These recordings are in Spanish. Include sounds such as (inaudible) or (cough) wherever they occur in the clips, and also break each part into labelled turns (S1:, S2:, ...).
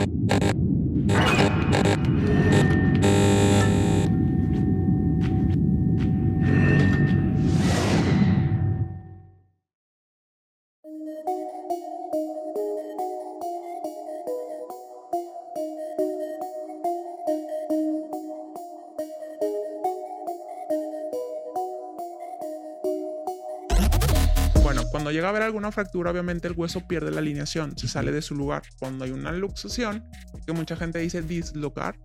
S1: Thank you. Llega a haber alguna fractura, obviamente el hueso pierde la alineación, se sale de su lugar. Cuando hay una luxación, que mucha gente dice dislocar,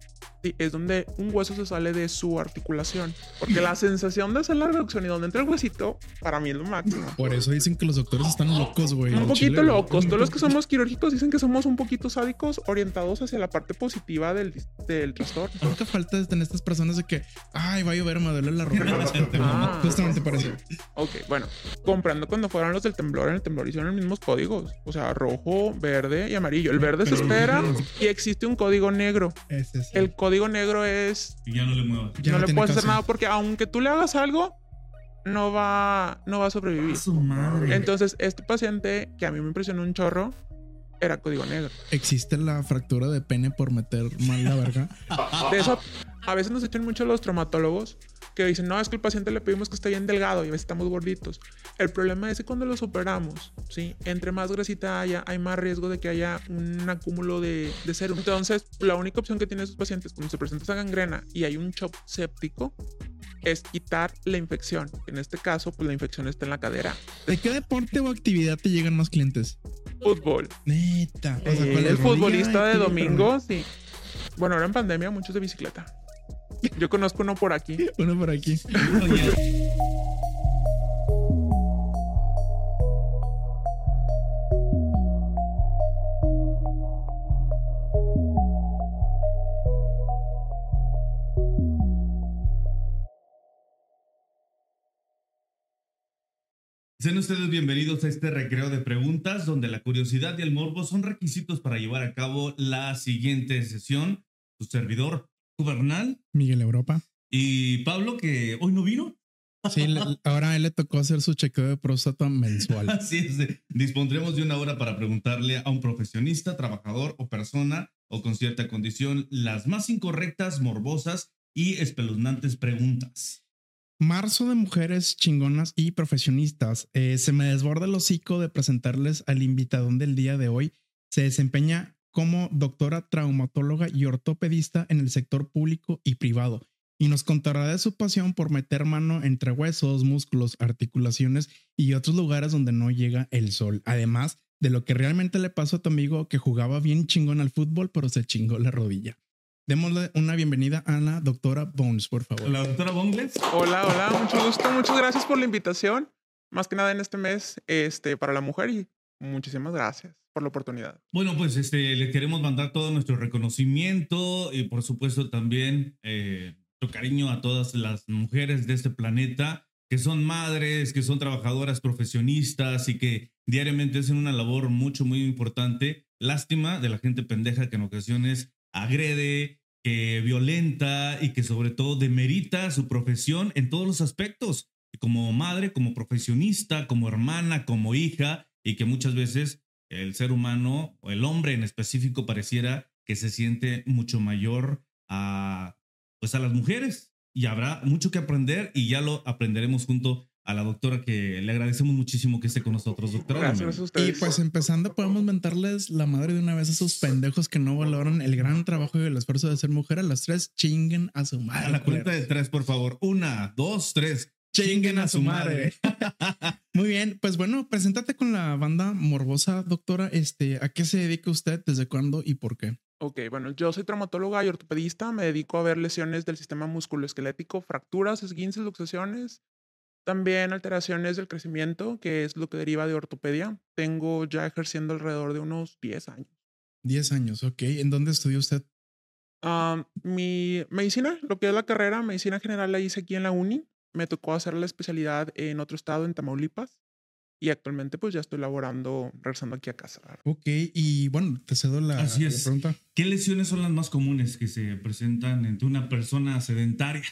S1: sí, es donde un hueso se sale de su articulación. Porque la sensación de hacer la reducción y donde entra el huesito, para mí es lo máximo.
S2: Por eso dicen que los doctores están locos, güey.
S1: Un poquito
S2: chile,
S1: locos. Todos los que somos quirúrgicos dicen que somos un poquito sádicos orientados hacia la parte positiva del, del trastorno.
S2: Ahorita falta de tener estas personas de que, ay, va a llover, me duele la ropa.
S1: Ah.
S2: Justamente por eso.
S1: Ok, bueno, comprando cuando fueron los del temblor, en el temblor hicieron los mismos códigos. O sea, rojo, verde y amarillo. El verde se
S2: Pero-
S1: espera y existe un código negro.
S2: Ese sí.
S1: El código negro es
S3: Y ya no le muevas.
S2: Ya
S1: no,
S2: no
S1: le
S2: tiene
S1: puedes hacer nada porque aunque tú le hagas algo, no va, no va a sobrevivir.
S3: A su madre.
S1: Entonces, este paciente que a mí me impresionó un chorro era código negro.
S2: Existe la fractura de pene por meter mal la verga.
S1: De eso, a veces nos echan mucho los traumatólogos que dicen, no, es que el paciente le pedimos que esté bien delgado y a veces estamos gorditos. El problema es que cuando los operamos, ¿sí? Entre más grasita haya, hay más riesgo de que haya un acúmulo de, de serum. Entonces, la única opción que tienen esos pacientes cuando se presenta esa gangrena y hay un shock séptico es quitar la infección. En este caso, pues la infección está en la cadera.
S2: ¿De qué deporte o actividad te llegan más clientes?
S1: Fútbol.
S2: Neta. O sea,
S1: Eh, el futbolista de domingo, sí. Bueno, ahora en pandemia, muchos de bicicleta. Yo conozco uno por aquí. (laughs)
S2: Uno por aquí.
S3: Sean ustedes bienvenidos a este recreo de preguntas donde la curiosidad y el morbo son requisitos para llevar a cabo la siguiente sesión. Su servidor, Juvernal
S2: Miguel Europa.
S3: y Pablo, que hoy no vino.
S2: Sí, le- ahora a él le tocó hacer su chequeo de próstata mensual. (laughs)
S3: Así es, eh, dispondremos de una hora para preguntarle a un profesionista, trabajador o persona o con cierta condición las más incorrectas, morbosas y espeluznantes preguntas.
S2: Marzo de mujeres chingonas y profesionistas. Eh, se me desborda el hocico de presentarles al invitadón del día de hoy. Se desempeña como doctora traumatóloga y ortopedista en el sector público y privado y nos contará de su pasión por meter mano entre huesos, músculos, articulaciones y otros lugares donde no llega el sol. Además de lo que realmente le pasó a tu amigo que jugaba bien chingón al fútbol, pero se chingó la rodilla. Démosle una bienvenida a la doctora Bones, por favor.
S3: La doctora Bongles.
S1: Hola, hola, mucho gusto. Muchas gracias por la invitación. Más que nada en este mes este, para la mujer y muchísimas gracias por la oportunidad.
S3: Bueno, pues este, le queremos mandar todo nuestro reconocimiento y por supuesto también eh, cariño a todas las mujeres de este planeta que son madres, que son trabajadoras profesionistas y que diariamente hacen una labor mucho, muy importante. Lástima de la gente pendeja que en ocasiones agrede, que violenta y que sobre todo demerita su profesión en todos los aspectos, como madre, como profesionista, como hermana, como hija, y que muchas veces el ser humano o el hombre en específico pareciera que se siente mucho mayor a pues a las mujeres y habrá mucho que aprender y ya lo aprenderemos junto a la doctora que le agradecemos muchísimo que esté con nosotros, doctora.
S1: Gracias a
S2: Y pues empezando, podemos mentarles la madre de una vez a esos pendejos que no valoran el gran trabajo y el esfuerzo de ser mujer. A las tres chinguen a su madre.
S3: A la cuenta de tres, por favor. Una, dos, tres.
S2: Chinguen a su madre. (laughs) Muy bien, pues bueno, preséntate con la banda morbosa, doctora. Este, ¿a qué se dedica usted? ¿Desde cuándo y por qué?
S1: Ok, bueno, yo soy traumatóloga y ortopedista. Me dedico a ver lesiones del sistema musculoesquelético, fracturas, esguinces, luxaciones. También alteraciones del crecimiento, que es lo que deriva de ortopedia. Tengo ya ejerciendo alrededor de unos 10 años.
S2: 10 años, ok. ¿En dónde estudió usted?
S1: Ah, mi medicina, lo que es la carrera, medicina general la hice aquí en la uni. Me tocó hacer la especialidad en otro estado, en Tamaulipas. Y actualmente pues ya estoy laborando, regresando aquí a casa.
S2: Ok, y bueno, te cedo la,
S3: Así
S2: la
S3: es.
S2: pregunta.
S3: ¿Qué lesiones son las más comunes que se presentan entre una persona sedentaria?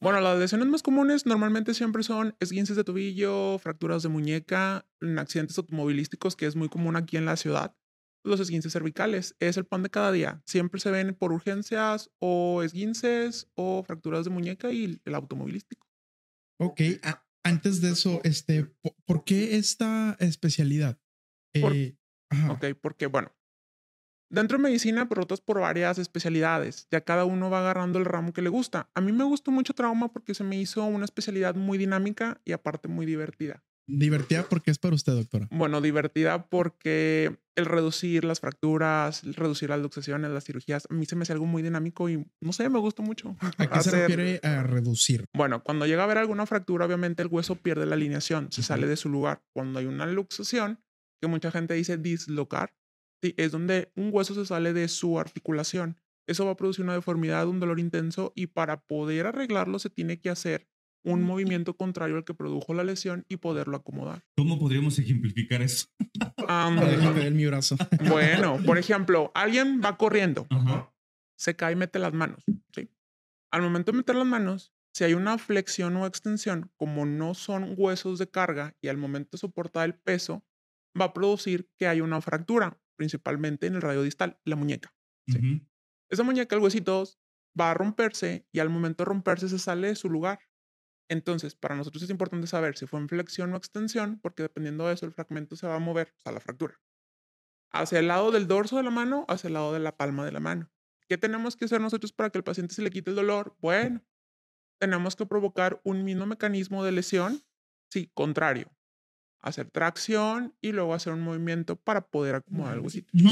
S1: Bueno, las lesiones más comunes normalmente siempre son esguinces de tobillo, fracturas de muñeca, en accidentes automovilísticos, que es muy común aquí en la ciudad. los esguinces cervicales. Es el pan de cada día. Siempre se ven por urgencias o esguinces o fracturas de muñeca y el automovilístico.
S2: Ok, a- antes de eso, este, po- ¿por qué esta especialidad? Eh.
S1: Ok, porque bueno, dentro de medicina, pero otras por varias especialidades. Ya cada uno va agarrando el ramo que le gusta. A mí me gustó mucho trauma porque se me hizo una especialidad muy dinámica y aparte muy divertida.
S2: Divertida porque es para usted, doctora.
S1: Bueno, divertida porque el reducir las fracturas, el reducir las luxaciones, las cirugías, a mí se me hace algo muy dinámico y no sé, me gustó mucho.
S2: ¿A qué se refiere a reducir?
S1: Bueno, cuando llega a haber alguna fractura, obviamente el hueso pierde la alineación, se sale de su lugar. Cuando hay una luxación, que mucha gente dice dislocar, sí, es donde un hueso se sale de su articulación. Eso va a producir una deformidad, un dolor intenso y para poder arreglarlo se tiene que hacer un movimiento contrario al que produjo la lesión y poderlo acomodar.
S3: ¿Cómo podríamos ejemplificar eso?
S1: Am,
S2: Déjame ver mi brazo.
S1: bueno, por ejemplo, alguien va corriendo,
S3: Ajá.
S1: se cae y mete las manos. ¿sí? Al momento de meter las manos, si hay una flexión o extensión, como no son huesos de carga y al momento de soportar el peso, va a producir que haya una fractura, principalmente en el radio distal, la muñeca. Sí. Esa muñeca, el huesito, va a romperse y al momento de romperse se sale de su lugar. Entonces, para nosotros es importante saber si fue en flexión o extensión, porque dependiendo de eso, el fragmento se va a mover, sea, la fractura. Hacia el lado del dorso de la mano, hacia el lado de la palma de la mano. ¿Qué tenemos que hacer nosotros para que el paciente se le quite el dolor? Bueno, tenemos que provocar un mismo mecanismo de lesión, sí, contrario. Hacer tracción y luego hacer un movimiento para poder acomodar el huesito.
S3: No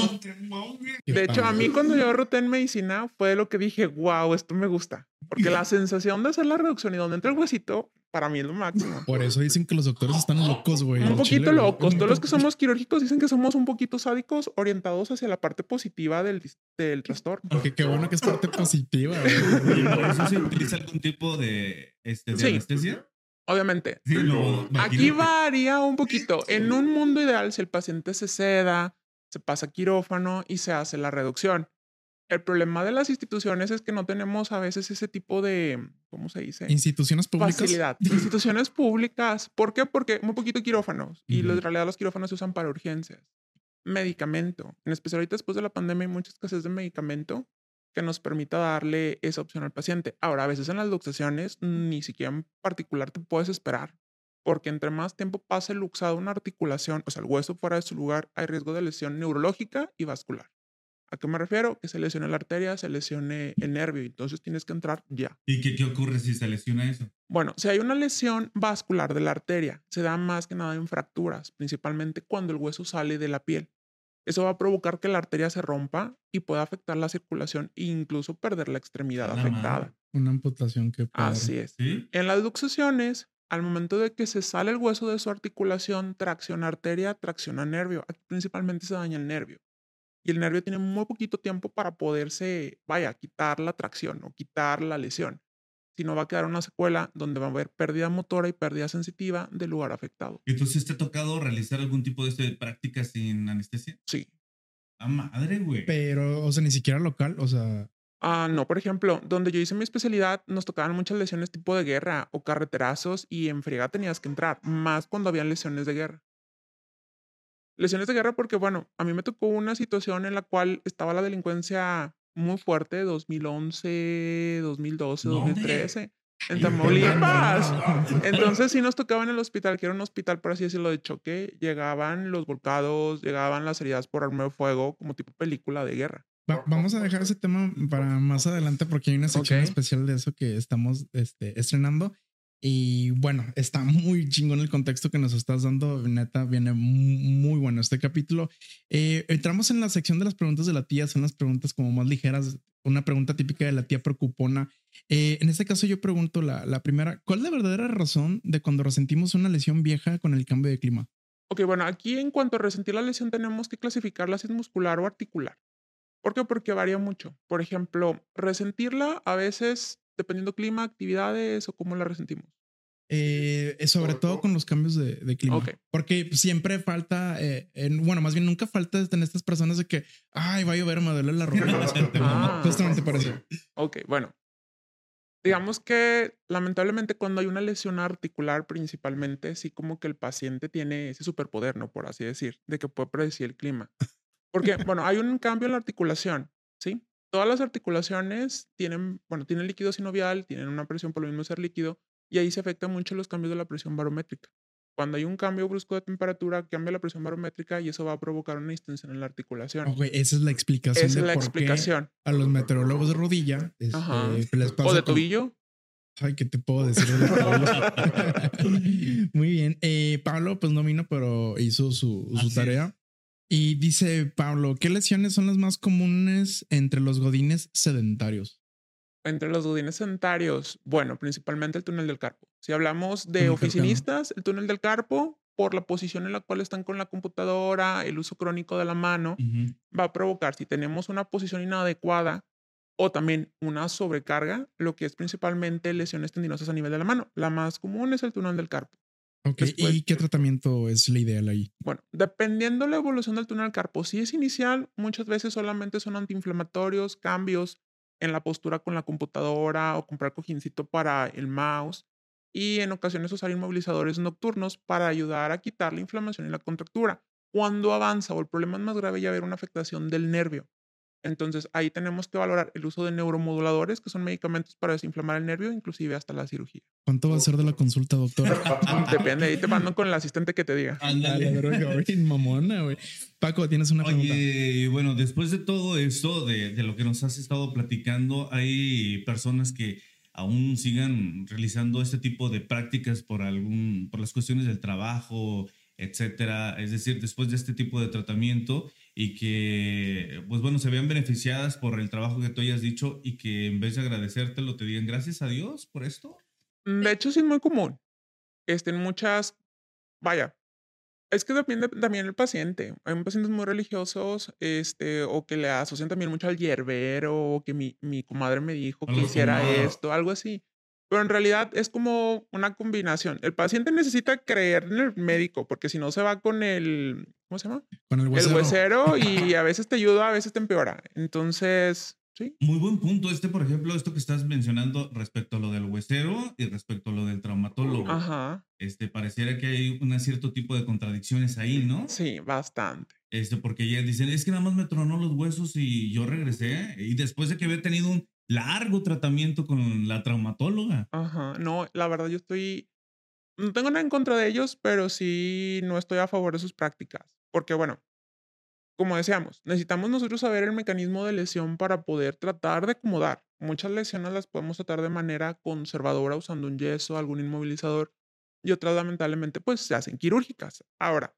S1: De hecho, a mí cuando yo roté en medicina fue lo que dije, wow, esto me gusta. Porque la sensación de hacer la reducción y donde entra el huesito, para mí es lo máximo.
S2: Por eso dicen que los doctores están locos, güey.
S1: Un poquito
S2: chile,
S1: locos. Todos los que somos quirúrgicos dicen que somos un poquito sádicos orientados hacia la parte positiva del, del trastorno.
S2: Que qué bueno que es parte positiva, (laughs)
S3: ¿Y por eso se utiliza algún tipo de, este, de
S1: Sí.
S3: anestesia?
S1: Obviamente.
S3: Sí,
S1: Aquí varía un poquito. En un mundo ideal, si el paciente se seda, se pasa a quirófano y se hace la reducción. El problema de las instituciones es que no tenemos a veces ese tipo de, ¿cómo se dice?
S2: Instituciones públicas.
S1: Facilidad. (laughs) Instituciones públicas. ¿Por qué? Porque muy poquito quirófanos. Y
S3: Ujú.
S1: en realidad los quirófanos se usan para urgencias. Medicamento. En especial ahorita después de la pandemia hay mucha escasez de medicamento que nos permita darle esa opción al paciente. Ahora, a veces en las luxaciones ni siquiera en particular te puedes esperar. Porque entre más tiempo pase luxada una articulación, o sea, el hueso fuera de su lugar, hay riesgo de lesión neurológica y vascular. ¿A qué me refiero? Que se lesione la arteria, se lesione el nervio. Entonces tienes que entrar ya.
S3: ¿Y qué, qué ocurre si se lesiona eso?
S1: Bueno, si hay una lesión vascular de la arteria, se da más que nada en fracturas, principalmente cuando el hueso sale de la piel. Eso va a provocar que la arteria se rompa y pueda afectar la circulación e incluso perder la extremidad
S3: la
S1: afectada.
S3: madre.
S2: Una amputación que padre.
S1: Así es.
S3: ¿Sí?
S1: En las luxaciones, al momento de que se sale el hueso de su articulación, tracciona arteria, tracciona nervio. Aquí principalmente se daña el nervio. Y el nervio tiene muy poquito tiempo para poderse, vaya, quitar la tracción o quitar la lesión. Si no, va a quedar una secuela donde va a haber pérdida motora y pérdida sensitiva del lugar afectado.
S3: Entonces, ¿te ha tocado realizar algún tipo de este, práctica sin anestesia?
S1: Sí.
S3: ¡A madre, güey!
S2: Pero, o sea, ni siquiera local, o sea,
S1: Ah, no, por ejemplo, donde yo hice mi especialidad, nos tocaban muchas lesiones tipo de guerra o carreterazos y en friega tenías que entrar, más cuando habían lesiones de guerra. Lesiones de guerra porque, bueno, a mí me tocó una situación en la cual estaba la delincuencia muy fuerte, 2011, 2012,
S3: ¿Dónde?
S1: 2013, en Tamaulipas. Entonces sí nos tocaba en el hospital, que era un hospital, por así decirlo, de choque. Llegaban los volcados, llegaban las heridas por arma de fuego, como tipo película de guerra.
S2: Va- vamos a dejar ese tema para más adelante porque hay una sección
S1: Ok.
S2: especial de eso que estamos este, estrenando. Y bueno, está muy chingón el contexto que nos estás dando. Neta, viene mu- muy bueno este capítulo. Eh, entramos en la sección de las preguntas de la tía. Son las preguntas como más ligeras. Una pregunta típica de la tía preocupona. Eh, en este caso, yo pregunto la, la primera: ¿Cuál es la verdadera razón de cuando resentimos una lesión vieja con el cambio de clima?
S1: Ok, bueno, aquí en cuanto a resentir la lesión tenemos que clasificarla si es muscular o articular. ¿Por qué? Porque varía mucho. Por ejemplo, resentirla a veces, dependiendo clima, actividades o cómo la resentimos.
S2: Eh, eh, sobre todo con los cambios de, de clima.
S1: Ok.
S2: Porque siempre falta, eh, en- bueno, más bien nunca falta en estas personas de que, ay, va a llover, me duele la (laughs) ropa.
S1: Ah.
S2: Justamente por eso.
S1: Ok, bueno. Digamos que lamentablemente cuando hay una lesión articular principalmente, sí como que el paciente tiene ese superpoder, ¿no? Por así decir, de que puede predecir el clima. Porque, bueno, hay un cambio en la articulación, ¿sí? Todas las articulaciones tienen, bueno, tienen líquido sinovial, tienen una presión por lo mismo ser líquido, y ahí se afectan mucho los cambios de la presión barométrica. Cuando hay un cambio brusco de temperatura, cambia la presión barométrica y eso va a provocar una distensión en la articulación.
S2: Ok, esa es la explicación
S1: Esa
S2: de
S1: es la
S2: por
S1: explicación.
S2: qué a los meteorólogos de rodilla este,
S1: Ajá.
S2: les pasa
S1: O de
S2: con-
S1: tobillo.
S2: Ay, ¿qué te puedo decir? (laughs) (laughs) Muy bien. Eh, Pablo, pues no vino, pero hizo su, su
S3: Así es.
S2: tarea. Y dice Pablo, ¿qué lesiones son las más comunes entre los godines sedentarios?
S1: Entre los godines sedentarios, bueno, principalmente el túnel del carpo. Si hablamos de oficinistas, el túnel del carpo, por la posición en la cual están con la computadora, el uso crónico de la mano, va a provocar, si tenemos una posición inadecuada o también una sobrecarga, lo que es principalmente lesiones tendinosas a nivel de la mano. La más común es el túnel del carpo.
S2: Ok,
S1: Después-
S2: ¿y qué tratamiento es la ideal ahí?
S1: Bueno, dependiendo la evolución del túnel carpo, si es inicial, muchas veces solamente son antiinflamatorios, cambios en la postura con la computadora o comprar cojincito para el mouse y en ocasiones usar inmovilizadores nocturnos para ayudar a quitar la inflamación y la contractura. Cuando avanza o el problema es más grave, ya haber una afectación del nervio. Entonces ahí tenemos que valorar el uso de neuromoduladores, que son medicamentos para desinflamar el nervio, inclusive hasta la cirugía.
S2: ¿Cuánto va a ser de la consulta, doctor? (laughs)
S1: Depende, ahí te mando con el asistente que te diga.
S3: Ándale. (laughs)
S2: mamona, güey. Paco, tienes una pregunta.
S3: Oye, bueno, después de todo esto, de, de lo que nos has estado platicando, hay personas que aún sigan realizando este tipo de prácticas por algún, por las cuestiones del trabajo, etcétera. Es decir, después de este tipo de tratamiento y que, pues bueno, se vean beneficiadas por el trabajo que tú hayas dicho y que en vez de agradecértelo te digan gracias a Dios por esto.
S1: De hecho, sí es muy común. Este, en muchas, vaya, es que depende también del paciente. Hay pacientes muy religiosos, este, o que le asocian también mucho al hierbero, o que mi, mi comadre me dijo que hiciera esto, algo así. Pero en realidad es como una combinación. El paciente necesita creer en el médico, porque si no se va con el, ¿cómo se llama?
S2: Con el
S1: El
S2: huesero.
S1: huesero y (laughs) a veces te ayuda, a veces te empeora. Entonces, sí.
S3: Muy buen punto este, por ejemplo, esto que estás mencionando respecto a lo del huesero y respecto a lo del traumatólogo.
S1: Ajá.
S3: este, pareciera que hay un cierto tipo de contradicciones ahí, ¿no?
S1: Sí, bastante.
S3: Este, porque ya dicen, es que nada más me tronó los huesos y yo regresé. Y después de que había tenido un largo tratamiento con la traumatóloga.
S1: Ajá, no, la verdad yo estoy, no tengo nada en contra de ellos, pero sí no estoy a favor de sus prácticas, porque bueno, como decíamos, necesitamos nosotros saber el mecanismo de lesión para poder tratar de acomodar. Muchas lesiones las podemos tratar de manera conservadora usando un yeso, algún inmovilizador, y otras lamentablemente pues se hacen quirúrgicas. Ahora,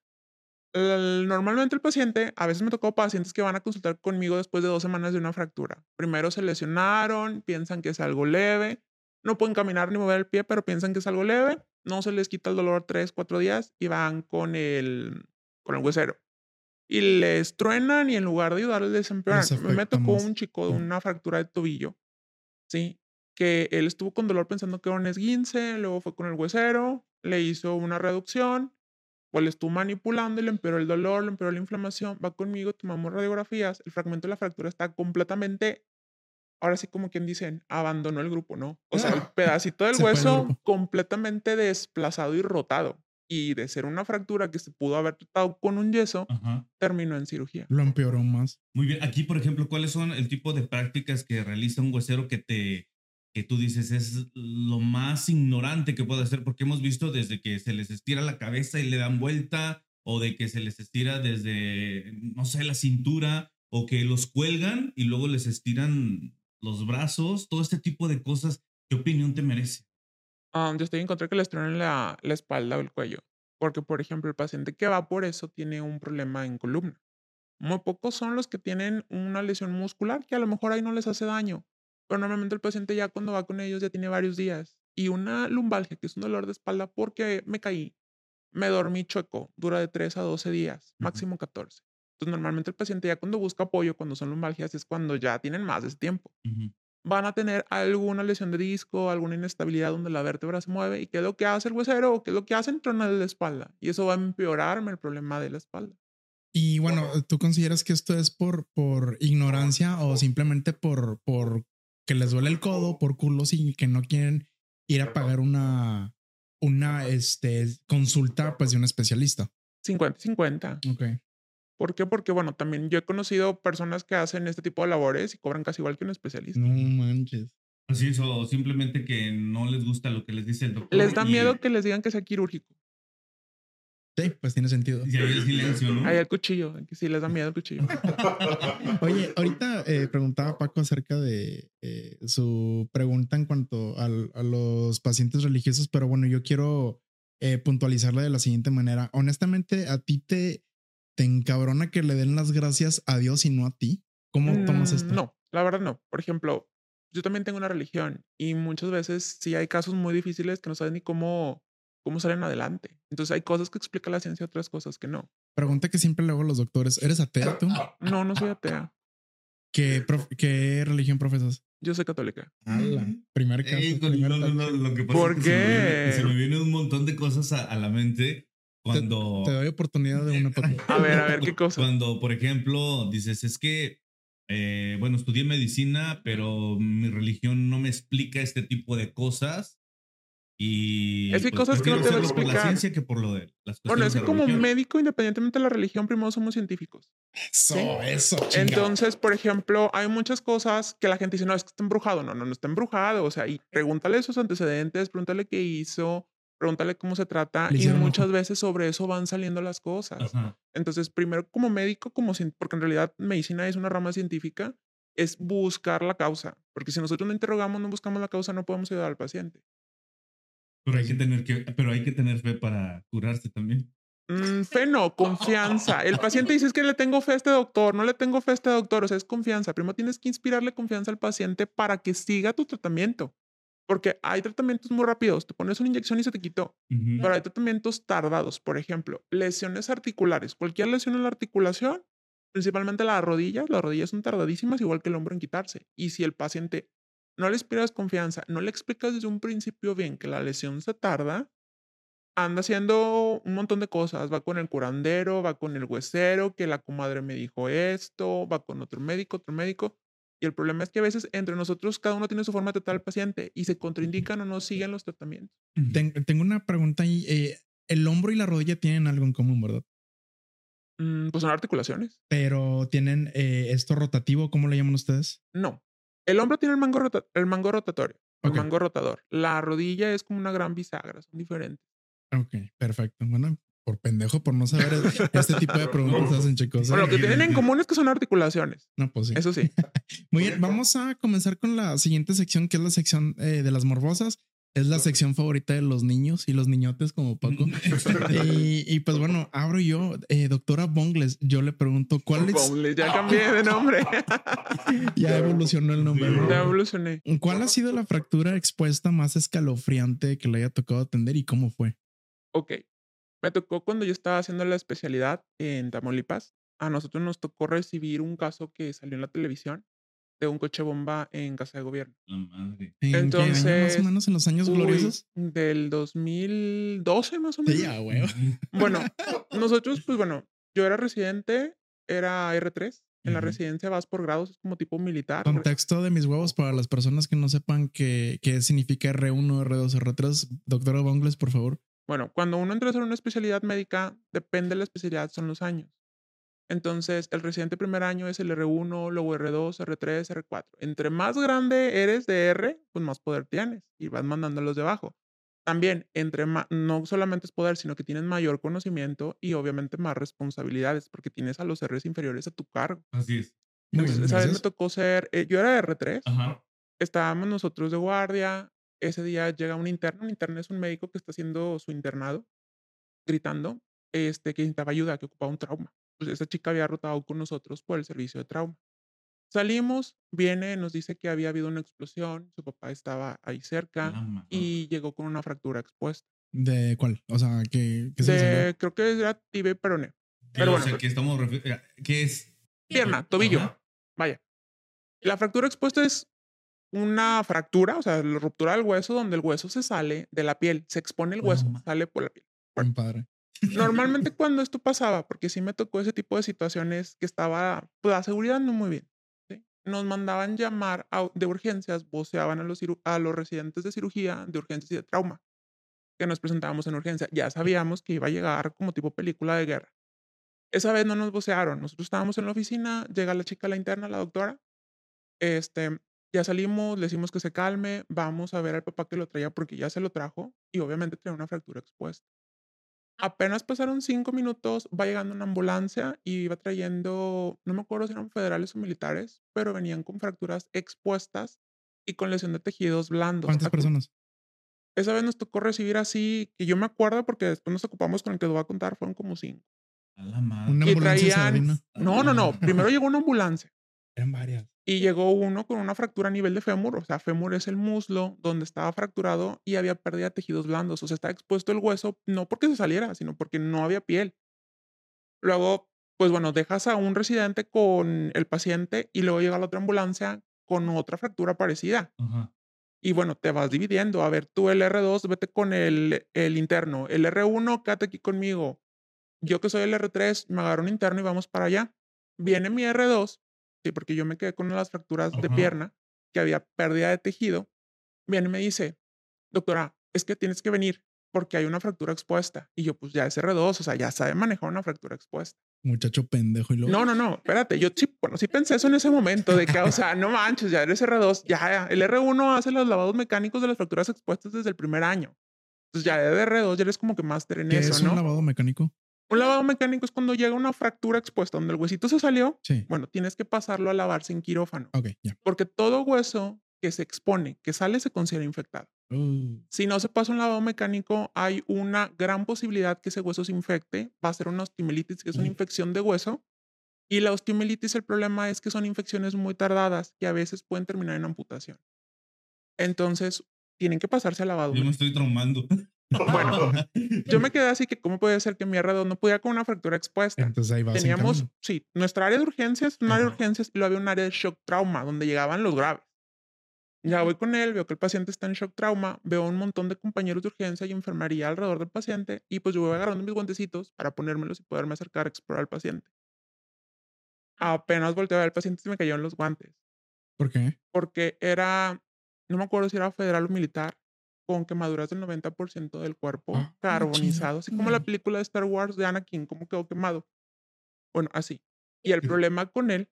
S1: normalmente el paciente, a veces me tocó pacientes que van a consultar conmigo después de dos semanas de una fractura. Primero se lesionaron, piensan que es algo leve, no pueden caminar ni mover el pie, pero piensan que es algo leve, no se les quita el dolor tres, cuatro días y van con el, con el huesero. Y les truenan y en lugar de ayudarles les empeoran.
S2: Les
S1: Me tocó un chico de
S2: Sí.
S1: una fractura de tobillo, ¿sí? Que él estuvo con dolor pensando que era un esguince, luego fue con el huesero, le hizo una reducción, pues le estuvo manipulando y le empeoró el dolor, le empeoró la inflamación. Va conmigo, tomamos radiografías, el fragmento de la fractura está completamente, ahora sí como quien dicen, abandonó el grupo, ¿no? O sea, el (laughs) pedacito del hueso completamente desplazado y rotado. Y de ser una fractura que se pudo haber tratado con un yeso,
S3: Ajá.
S1: terminó en cirugía.
S2: Lo empeoró más.
S3: Muy bien. Aquí, por ejemplo, ¿cuáles son el tipo de prácticas que realiza un huesero que te que tú dices es lo más ignorante que puede hacer? Porque hemos visto desde que se les estira la cabeza y le dan vuelta, o de que se les estira desde, no sé, la cintura, o que los cuelgan y luego les estiran los brazos, todo este tipo de cosas. ¿Qué opinión te merece?
S1: Ah, yo estoy en contra que les truenen la, la espalda o el cuello. Porque, por ejemplo, el paciente que va por eso tiene un problema en columna. Muy pocos son los que tienen una lesión muscular que a lo mejor ahí no les hace daño. Pero normalmente el paciente ya cuando va con ellos ya tiene varios días. Y una lumbalgia, que es un dolor de espalda porque me caí, me dormí chueco, dura de 3 a 12 días, máximo 14. Entonces normalmente el paciente ya cuando busca apoyo, cuando son lumbalgias, es cuando ya tienen más de ese tiempo van a tener alguna lesión de disco, alguna inestabilidad donde la vértebra se mueve. ¿Y qué es lo que hace el huesero? ¿O qué es lo que hace? Tronar la espalda. Y eso va a empeorarme el problema de la espalda.
S2: Y bueno, ¿tú consideras que esto es por, por ignorancia o simplemente por, por que les duele el codo, por culos y que no quieren ir a pagar una, una este, consulta pues de un especialista?
S1: 50-50.
S2: Ok.
S1: ¿Por qué? Porque, bueno, también yo he conocido personas que hacen este tipo de labores y cobran casi igual que un especialista.
S2: No manches.
S3: Así es, o simplemente que no les gusta lo que les dice el doctor.
S1: Les da
S3: y-
S1: miedo que les digan que sea quirúrgico.
S2: Sí, pues tiene sentido.
S3: Y ahí el silencio, ¿no?
S1: Ahí el cuchillo, que sí les da miedo el cuchillo. (laughs)
S2: Oye, ahorita eh, preguntaba Paco acerca de eh, su pregunta en cuanto a los pacientes religiosos, pero bueno, yo quiero eh, puntualizarla de la siguiente manera. Honestamente, ¿a ti te, te encabrona que le den las gracias a Dios y no a ti? ¿Cómo tomas
S1: Mm,
S2: esto?
S1: No, la verdad no. Por ejemplo, yo también tengo una religión y muchas veces sí hay casos muy difíciles que no saben ni cómo, cómo salen adelante. Entonces hay cosas que explica la ciencia y otras cosas que no.
S2: Pregunta que siempre le hago a los doctores. ¿Eres ateo tú?
S1: No, no soy atea.
S2: ¿Qué, prof- qué religión profesas?
S1: Yo soy católica.
S2: Ala, primer caso.
S3: Ey,
S2: primer
S3: no, no, lo que pasa
S1: ¿Por
S3: es que se me viene-
S1: qué?
S3: Se me, viene un montón de cosas a, a la mente cuando...
S2: Te doy oportunidad de una.
S1: A ver, a ver, ¿qué (laughs) cosa?
S3: Cuando, por ejemplo, dices, es que, eh, bueno, estudié medicina, pero mi religión no me explica este tipo de cosas. Y
S1: Es que hay cosas que no te va a
S3: hacerlo por la
S1: explicar.
S3: ciencia que por lo de las
S1: Bueno, es que
S3: de
S1: como
S3: religión.
S1: médico, independientemente de la religión, primero somos científicos.
S2: Eso,
S1: Sí.
S2: eso, chingado.
S1: Entonces, por ejemplo, hay muchas cosas que la gente dice, no, es que está embrujado. No, no, no está embrujado. O sea, y pregúntale sus antecedentes, pregúntale qué hizo, pregúntale cómo se trata. Y muchas
S2: ojo.
S1: veces sobre eso van saliendo las cosas.
S3: Ajá.
S1: Entonces, primero como médico, como porque en realidad medicina es una rama científica, es buscar la causa. Porque si nosotros no interrogamos, no buscamos la causa, no podemos ayudar al paciente.
S3: Pero hay que tener que, pero hay que tener fe para curarse también.
S1: Mm, fe no, confianza. El paciente dice es que le tengo fe a este doctor, no le tengo fe a este doctor, o sea, es confianza. Primero tienes que inspirarle confianza al paciente para que siga tu tratamiento. Porque hay tratamientos muy rápidos, te pones una inyección y se te quitó,
S3: Ujú.
S1: pero hay tratamientos tardados. Por ejemplo, lesiones articulares. Cualquier lesión en la articulación, principalmente las rodillas, las rodillas son tardadísimas, igual que el hombro en quitarse. Y si el paciente no le inspiras confianza, no le explicas desde un principio bien que la lesión se tarda, anda haciendo un montón de cosas. Va con el curandero, va con el huesero, que la comadre me dijo esto, va con otro médico, otro médico. Y el problema es que a veces entre nosotros cada uno tiene su forma de tratar al paciente y se contraindican o no siguen los tratamientos.
S2: Ten- tengo una pregunta ahí. eh, el hombro y la rodilla tienen algo en común, ¿verdad?
S1: Mm, pues son articulaciones.
S2: Pero tienen eh, esto rotativo, ¿cómo le llaman ustedes?
S1: No. El hombro tiene el mango, rota- el mango rotatorio, el mango rotador. La rodilla es como una gran bisagra, son diferentes.
S2: Ok, perfecto. Bueno, por pendejo, por no saber (laughs) este tipo de preguntas hacen chicos.
S1: Lo
S2: ¿eh?
S1: que tienen en común es que son articulaciones.
S2: No, pues sí.
S1: Eso sí. (laughs)
S2: Muy bien, vamos a comenzar con la siguiente sección, que es la sección eh, de las morbosas. Es la sección favorita de los niños y los niñotes como Paco. (laughs) y, y, pues bueno, abro yo, eh, doctora Bongles, yo le pregunto, ¿cuál es?
S1: Bowles, ya cambié de nombre. (laughs)
S2: Ya evolucionó el nombre. ¿no?
S1: ya evolucioné.
S2: ¿Cuál ha sido la fractura expuesta más escalofriante que le haya tocado atender y cómo fue?
S1: Ok. Me tocó cuando yo estaba haciendo la especialidad en Tamaulipas. A nosotros nos tocó recibir un caso que salió en la televisión de un coche bomba en casa de gobierno.
S3: La madre.
S2: ¿En qué año más
S1: Entonces,
S2: o menos en los años
S1: Uy,
S2: gloriosos?
S1: del 2012 más o menos.
S2: Sí, a huevo.
S1: Bueno, nosotros, (laughs) pues bueno, yo era residente, era R3. En la residencia vas por grados, es como tipo militar.
S2: Contexto de mis huevos para las personas que no sepan qué, qué significa R1, R2, R3. Doctora Bongles, por favor.
S1: Bueno, cuando uno entra a hacer una especialidad médica, depende de la especialidad, son los años. Entonces, el residente primer año es el R1, luego R2, R3, R4. Entre más grande eres de R, pues más poder tienes y vas mandando a los de abajo. También, entre no solamente es poder, sino que tienes mayor conocimiento y obviamente más responsabilidades, porque tienes a los Rs inferiores a tu cargo.
S3: Así es.
S1: Entonces, esa vez me tocó ser, eh, yo era R3,
S3: Ajá.
S1: estábamos nosotros de guardia. Ese día llega un interno. Un interno es un médico que está haciendo su internado, gritando este, que necesitaba ayuda, que ocupaba un trauma. Pues esa chica había rotado con nosotros por el servicio de trauma. Salimos, viene, nos dice que había habido una explosión, su papá estaba ahí cerca
S3: madre.
S1: y llegó con una fractura expuesta.
S2: ¿De cuál? O sea, que, se
S1: creo que era tibia y peroné. Pero
S3: o
S1: bueno.
S3: sea, que estamos ¿Qué es?
S1: Pierna, tobillo.
S3: Ajá.
S1: Vaya. La fractura expuesta es una fractura, o sea, la ruptura del hueso donde el hueso se sale de la piel, se expone el hueso,
S3: ma-
S1: sale por la piel.
S2: Bien padre.
S1: Normalmente cuando esto pasaba, porque sí me tocó ese tipo de situaciones que estaba, pues la seguridad no muy bien. ¿sí? Nos mandaban llamar a- de urgencias, voceaban a los, ciru- a los residentes de cirugía, de urgencias y de trauma, que nos presentábamos en urgencia. Ya sabíamos que iba a llegar como tipo película de guerra. Esa vez no nos vocearon. Nosotros estábamos en la oficina, llega la chica, la interna, la doctora. Este, ya salimos, le decimos que se calme, vamos a ver al papá que lo traía porque ya se lo trajo y obviamente traía una fractura expuesta. Apenas pasaron cinco minutos, va llegando una ambulancia y iba trayendo, no me acuerdo si eran federales o militares, pero venían con fracturas expuestas y con lesión de tejidos blandos.
S2: ¿Cuántas personas?
S1: Esa vez nos tocó recibir así, que yo me acuerdo porque después nos ocupamos con el que te voy a contar, fueron como cinco.
S3: A la madre.
S2: Una
S1: Y
S2: ambulancia
S1: traían-. No, no, no. (laughs) Primero llegó una ambulancia
S2: Eran varias.
S1: Y llegó uno con una fractura a nivel de fémur. O sea, fémur es el muslo donde estaba fracturado y había pérdida de tejidos blandos. O sea, estaba expuesto el hueso no porque se saliera, sino porque no había piel. Luego, pues bueno, dejas a un residente con el paciente y luego llega la otra ambulancia con otra fractura parecida.
S3: Ajá.
S1: Y bueno, te vas dividiendo. A ver, tú el R2, vete con el, el interno. El R1, quédate aquí conmigo. Yo que soy el R3, me agarro un interno y vamos para allá. Viene mi R2, sí, porque yo me quedé con una de las fracturas de pierna, que había pérdida de tejido. Viene y me dice, doctora, es que tienes que venir porque hay una fractura expuesta. Y yo, pues ya es R2, o sea, ya sabe manejar una fractura expuesta.
S2: Muchacho pendejo y luego.
S1: No, no, no, espérate, yo sí, bueno, sí pensé eso en ese momento, de que, o sea, no manches, ya eres R2, ya, ya, el R1 hace los lavados mecánicos de las fracturas expuestas desde el primer año. Entonces ya de R2 ya eres como que máster en
S2: ¿Qué
S1: eso,
S2: es
S1: ¿no?
S2: un lavado mecánico?
S1: Un lavado mecánico es cuando llega una fractura expuesta donde el huesito se salió,
S2: Sí.
S1: bueno, tienes que pasarlo a lavarse en quirófano,
S2: Ok, ya.
S1: porque todo hueso que se expone, que sale, se considera infectado.
S2: Uh,
S1: Si no se pasa un lavado mecánico, hay una gran posibilidad que ese hueso se infecte. Va a ser una osteomielitis, que es una infección de hueso. Y la osteomielitis, el problema es que son infecciones muy tardadas que a veces pueden terminar en amputación. Entonces, tienen que pasarse al lavado.
S3: Yo me estoy traumando. (laughs) (laughs)
S1: Bueno, yo me quedé así que, ¿cómo puede ser que mi R2 no pudiera con una fractura expuesta?
S2: entonces ahí vas. en
S1: Teníamos,
S2: camino.
S1: sí, nuestra área de urgencias, un área de urgencias, y luego había un área de shock trauma, donde llegaban los graves. Ya voy con él, veo que el paciente está en shock trauma, veo un montón de compañeros de urgencia y enfermería alrededor del paciente, y pues yo voy agarrando mis guantecitos para ponérmelos y poderme acercar a explorar al paciente. Apenas volteé a ver al paciente se me cayeron los guantes,
S2: ¿Por qué?
S1: porque era, no me acuerdo si era federal o militar, con quemaduras del 90% del cuerpo
S2: Ah,
S1: carbonizado, así como la película de Star Wars de Anakin, cómo quedó quemado. Bueno, así. Y el problema con él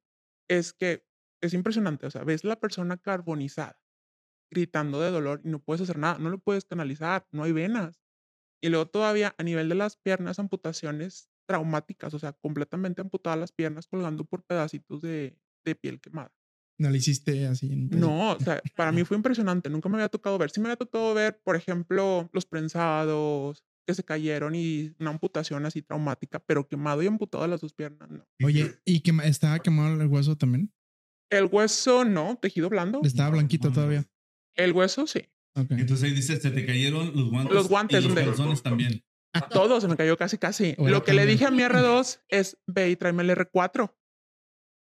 S1: es que es impresionante, o sea, ves la persona carbonizada, gritando de dolor y no puedes hacer nada, no lo puedes canalizar, no hay venas. Y luego todavía a nivel de las piernas, amputaciones traumáticas, o sea, completamente amputadas las piernas colgando por pedacitos de, de piel quemada.
S2: No le hiciste así. en?
S1: No, o sea, para mí fue impresionante. Nunca me había tocado ver. Sí me había tocado ver, por ejemplo, los prensados que se cayeron y una amputación así traumática, pero quemado y amputado las dos piernas, no.
S2: Oye, ¿y que estaba quemado el hueso también?
S1: El hueso, no, tejido blando.
S2: Estaba blanquito todavía.
S1: El hueso, sí.
S2: Ok.
S3: Entonces ahí dice, se te cayeron los guantes.
S1: Los guantes,
S3: Y los calzones también.
S1: Todo se me cayó casi, casi. Lo que le dije a mi (laughs) R2 es, ve y tráeme el R4.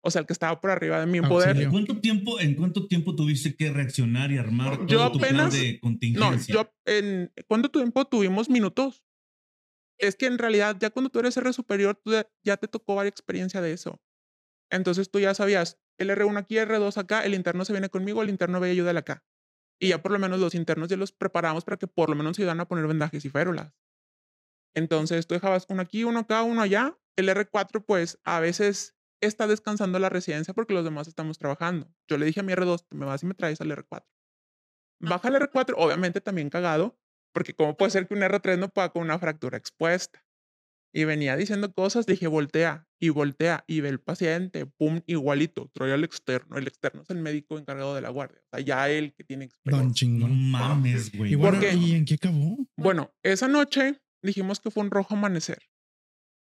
S1: O sea, el que estaba por arriba de mi poder.
S2: Auxilio.
S3: ¿Cuánto tiempo, ¿En cuánto tiempo tuviste que reaccionar y armar todo
S1: Yo
S3: tu plan
S1: apenas-
S3: de
S1: No,
S3: contingencia?
S1: yo en ¿cuánto tiempo tuvimos minutos? Es que en realidad ya cuando tú eres R superior, tú ya, te tocó varias experiencia de eso. Entonces tú ya sabías, el R1 aquí, R2 acá, el interno se viene conmigo, el interno ve y ayúdale acá. Y ya por lo menos los internos ya los preparamos para que por lo menos se ayudan a poner vendajes y férulas. Entonces tú dejabas uno aquí, uno acá, uno allá. El R4 pues a veces está descansando en la residencia porque los demás estamos trabajando. Yo le dije a mi R2, me vas y me traes al R4. Baja el R4, obviamente también cagado, porque cómo puede ser que un R3 no pueda con una fractura expuesta. Y venía diciendo cosas, dije, voltea y voltea y ve el paciente, pum, igualito, trae al externo. El externo es el médico encargado de la guardia, o sea, ya él que tiene
S2: Don
S1: experiencia.
S3: No
S2: chingón.
S3: mames, güey.
S2: Y bueno,
S1: qué?
S2: ¿y en qué acabó?
S1: Bueno, esa noche dijimos que fue un rojo amanecer.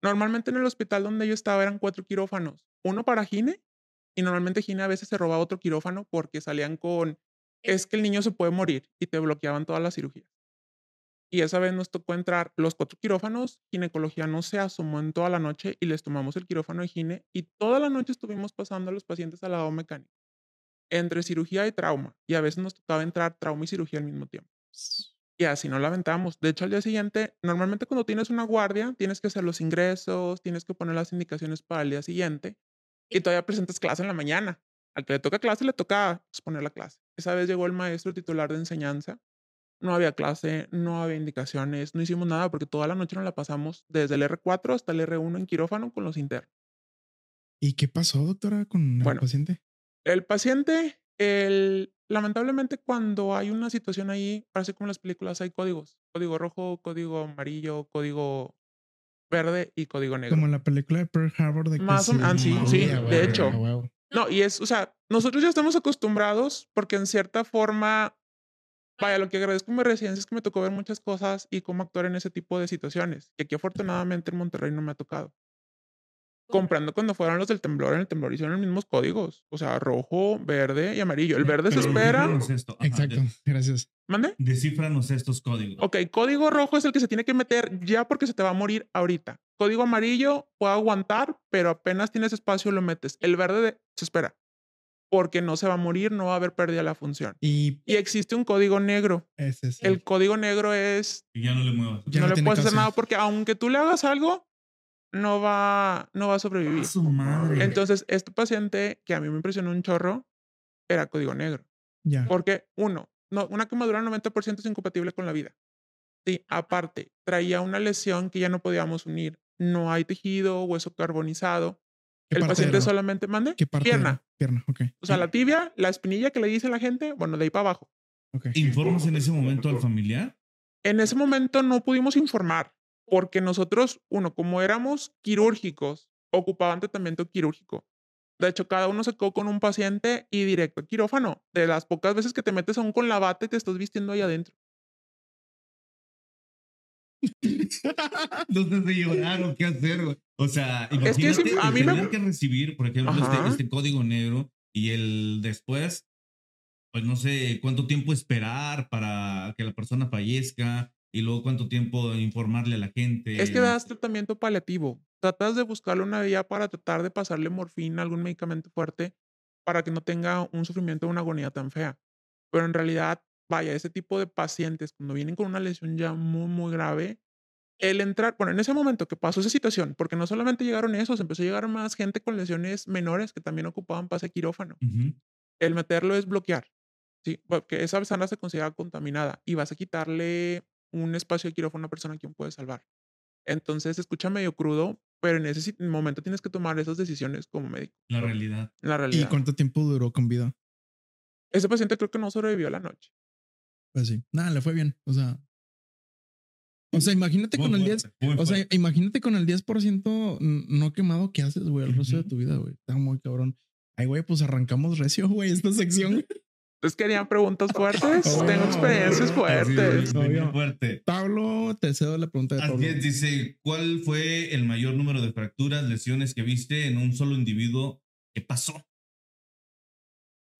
S1: Normalmente en el hospital donde yo estaba eran cuatro quirófanos, uno para Gine, y normalmente Gine a veces se robaba otro quirófano porque salían con, es que el niño se puede morir y te bloqueaban todas las cirugías. Y esa vez nos tocó entrar los cuatro quirófanos, ginecología no se asomó en toda la noche y les tomamos el quirófano de gine y toda la noche estuvimos pasando a los pacientes al lado mecánico, entre cirugía y trauma, y a veces nos tocaba entrar trauma y cirugía al mismo tiempo. Y así no la aventamos. De hecho, al día siguiente, normalmente cuando tienes una guardia, tienes que hacer los ingresos, tienes que poner las indicaciones para el día siguiente y todavía presentas clase en la mañana. Al que le toca clase, le toca exponer la clase. Esa vez llegó el maestro titular de enseñanza no había clase, no había indicaciones, no hicimos nada porque toda la noche nos la pasamos desde el R4 hasta el R1 en quirófano con los internos.
S2: ¿Y qué pasó, doctora, con el paciente?
S1: El paciente, el, lamentablemente cuando hay una situación ahí, parece como en las películas, hay códigos. Código rojo, código amarillo, código verde y código negro.
S2: Como la película de Pearl Harbor de
S1: Más sí, sí, de hecho. No, y es, o sea, nosotros ya estamos acostumbrados porque en cierta forma, vaya, lo que agradezco en mi residencia es que me tocó ver muchas cosas y cómo actuar en ese tipo de situaciones. Y aquí afortunadamente en Monterrey no me ha tocado. Comprando cuando fueron los del temblor, en el temblor hicieron los mismos códigos. O sea, rojo, verde y amarillo. El verde se
S3: Pero
S1: espera.
S3: descífranos esto. Ajá,
S2: Exacto,
S3: de-
S2: gracias.
S1: ¿Mande?
S3: Descífranos estos códigos.
S1: Ok, código rojo es el que se tiene que meter ya porque se te va a morir ahorita. Código amarillo puede aguantar, pero apenas tienes espacio lo metes. El verde de- se espera porque no se va a morir, no va a haber pérdida de la función.
S2: Y
S1: Y existe un código negro.
S2: ese es
S1: El código negro es
S3: Y ya no le muevas.
S2: Ya
S1: no,
S2: no
S1: le puedes hacer nada porque aunque tú le hagas algo, no va, no va a sobrevivir.
S3: A su madre.
S1: Entonces, este paciente que a mí me impresionó un chorro era código negro.
S2: ya.
S1: Porque, uno, no, una quemadura 90% es incompatible con la vida. Sí, aparte, traía una lesión que ya no podíamos unir. No hay tejido, hueso carbonizado.
S2: ¿Qué
S1: El paciente
S2: era?
S1: solamente mande
S2: ¿Qué parte
S1: pierna.
S2: era? Pierna, ok.
S1: O sea, la tibia, la espinilla que le dice la gente, bueno, de ahí para abajo.
S2: ok.
S3: ¿Informas en ese momento al familiar?
S1: En ese momento no pudimos informar porque nosotros, uno, como éramos quirúrgicos, ocupaban tratamiento quirúrgico. De hecho, cada uno se quedó con un paciente y directo a quirófano. De las pocas veces que te metes aún con la bata y te estás vistiendo ahí adentro.
S3: Sé si llorar o qué hacer, güey. O sea,
S1: Es que
S3: imagínate
S1: a mí me-
S3: tener que recibir, por ejemplo, este, este código negro y el después, pues no sé cuánto tiempo esperar para que la persona fallezca y luego cuánto tiempo informarle a la gente.
S1: Es que das tratamiento paliativo. Tratas de buscarle una vía para tratar de pasarle morfina, algún medicamento fuerte, para que no tenga un sufrimiento o una agonía tan fea. Pero en realidad, vaya, ese tipo de pacientes, cuando vienen con una lesión ya muy, muy grave, el entrar, bueno, en ese momento que pasó esa situación, porque no solamente llegaron esos, empezó a llegar más gente con lesiones menores que también ocupaban pase quirófano. El meterlo es bloquear, ¿sí? Porque esa sala se considera contaminada y vas a quitarle un espacio de quirófano a una persona quien puedes salvar. Entonces se escucha medio crudo, pero en ese momento tienes que tomar esas decisiones como médico.
S3: La realidad.
S1: La
S2: ¿Y
S1: realidad.
S2: cuánto tiempo duró con vida?
S1: Ese paciente creo que no sobrevivió a la noche.
S2: Pues sí. Nada, le fue bien. O sea. O sea, imagínate con el 10.
S3: fuerte, muy
S2: O sea, imagínate con el 10% n- no quemado que haces, güey, el resto de tu vida, güey. Está muy cabrón. Ay, güey, pues arrancamos recio, güey, esta sección.
S1: Entonces querían preguntas fuertes.
S2: Oh, (laughs)
S1: Tengo experiencias
S2: oh,
S1: fuertes.
S3: Sí, fuerte.
S2: Pablo, te cedo la pregunta de Pablo.
S3: Así es, dice, ¿cuál fue el mayor número de fracturas, lesiones que viste en un solo individuo? ¿Qué pasó?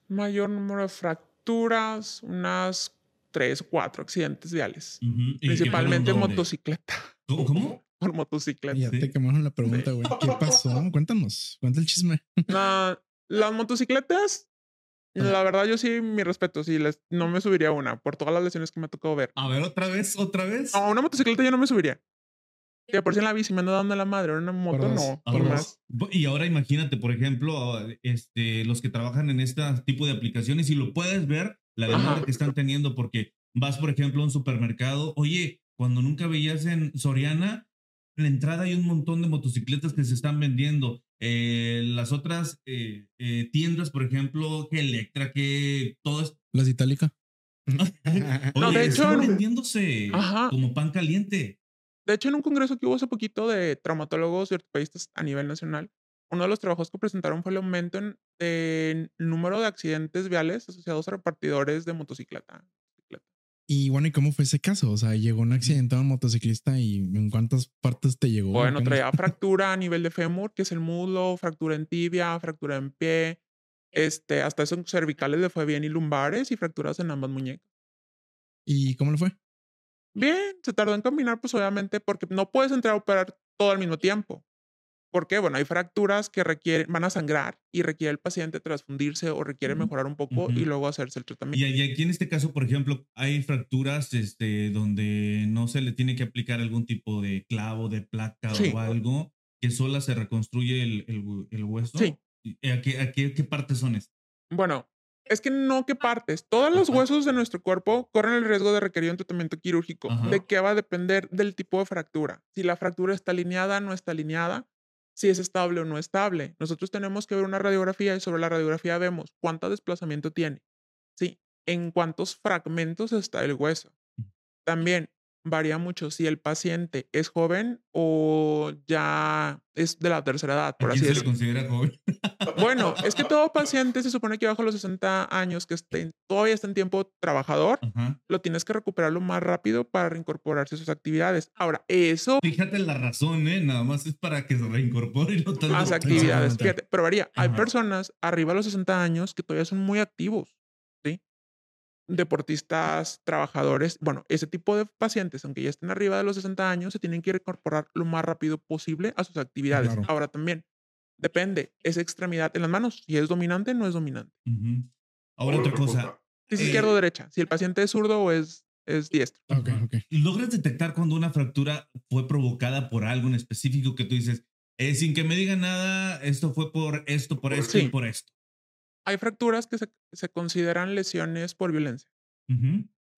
S1: Mayor número de fracturas, unas tres o cuatro accidentes viales.
S3: Que
S1: Principalmente
S3: dónde?
S1: motocicleta.
S3: ¿Cómo? ¿Cómo? (laughs)
S1: Por motocicleta.
S2: Ya
S3: Sí.
S2: te quemaron la pregunta, güey. ¿Qué pasó? (laughs) Cuéntanos. Cuenta el chisme.
S1: Las motocicletas, la verdad, yo sí, mi respeto, sí, les, no me subiría una por todas las lesiones que me ha tocado ver.
S3: A ver, otra vez, otra vez.
S1: A una motocicleta yo no me subiría. Que por si en la bici me ando dando la madre, en una moto no. Por más.
S3: Y ahora imagínate, por ejemplo, este, los que trabajan en este tipo de aplicaciones y lo puedes ver, la demanda
S1: Ajá.
S3: que están teniendo, porque vas, por ejemplo, a un supermercado, oye, cuando nunca veías en Soriana, en la entrada hay un montón de motocicletas que se están vendiendo. Eh, las otras eh, eh, tiendas, por ejemplo, que Electra, que todo es...
S2: Las itálica. (laughs)
S1: No, de hecho,
S3: vendiéndose
S1: Ajá.
S3: como pan caliente.
S1: De hecho, en un congreso que hubo hace poquito de traumatólogos y ortopedistas a nivel nacional, uno de los trabajos que presentaron fue el aumento en, en el número de accidentes viales asociados a repartidores de motocicleta.
S2: Y bueno, ¿y cómo fue ese caso? O sea, llegó un accidentado motociclista y ¿en cuántas partes te llegó?
S1: Bueno, traía (laughs) fractura a nivel de fémur, que es el muslo, fractura en tibia, fractura en pie, este, hasta eso en cervicales le fue bien y lumbares y fracturas en ambas muñecas.
S2: ¿Y cómo le fue?
S1: Bien, se tardó en caminar, pues obviamente, porque no puedes entrar a operar todo al mismo tiempo. Porque, bueno, hay fracturas que requieren, van a sangrar y requiere el paciente transfundirse o requiere mejorar un poco y luego hacerse el tratamiento.
S3: y aquí en este caso, por ejemplo, hay fracturas este, donde no se le tiene que aplicar algún tipo de clavo, de placa
S1: Sí.
S3: o algo, que sola se reconstruye el, el hu- el hueso.
S1: Sí.
S3: ¿Y ¿A qué, a qué, qué partes son estas?
S1: Bueno, Es que no que partes. Todos los
S3: Ajá.
S1: huesos de nuestro cuerpo corren el riesgo de requerir un tratamiento quirúrgico.
S3: Ajá.
S1: ¿De qué va a depender? Del tipo de fractura. Si la fractura está alineada, no está alineada. Si es estable o no estable. Nosotros tenemos que ver una radiografía y sobre la radiografía vemos cuánto desplazamiento tiene. Sí, en cuántos fragmentos está el hueso. También varía mucho si el paciente es joven o ya es de la tercera edad,
S3: ¿A
S1: por
S3: quién
S1: así
S3: se le
S1: decirlo.
S3: considera joven?
S1: Bueno, es que todo (laughs) paciente se supone que bajo los 60 años, que esté, todavía está en tiempo trabajador, lo tienes que recuperar lo más rápido para reincorporarse a sus actividades. Ahora, eso
S3: Fíjate la razón, ¿eh? Nada más es para que se reincorpore y no tanto. (laughs)
S2: Exactamente.
S1: actividades. Fíjate, pero varía. Hay personas arriba de los 60 años que todavía son muy activos. Deportistas, trabajadores. Bueno, ese tipo de pacientes, aunque ya estén arriba de los 60 años, se tienen que reincorporar lo más rápido posible a sus actividades.
S2: Claro.
S1: Ahora también, depende, esa extremidad en las manos, si es dominante, no es dominante.
S3: Ahora otra cosa.
S1: Si es
S3: Eh,
S1: izquierdo o derecha, si el paciente es zurdo o es, es diestro.
S2: Ok, ok.
S3: ¿Logras detectar cuando una fractura fue provocada por algo en específico que tú dices, eh, sin que me diga nada, esto fue por esto, por esto y por esto?
S1: Hay fracturas que se, se consideran lesiones por violencia.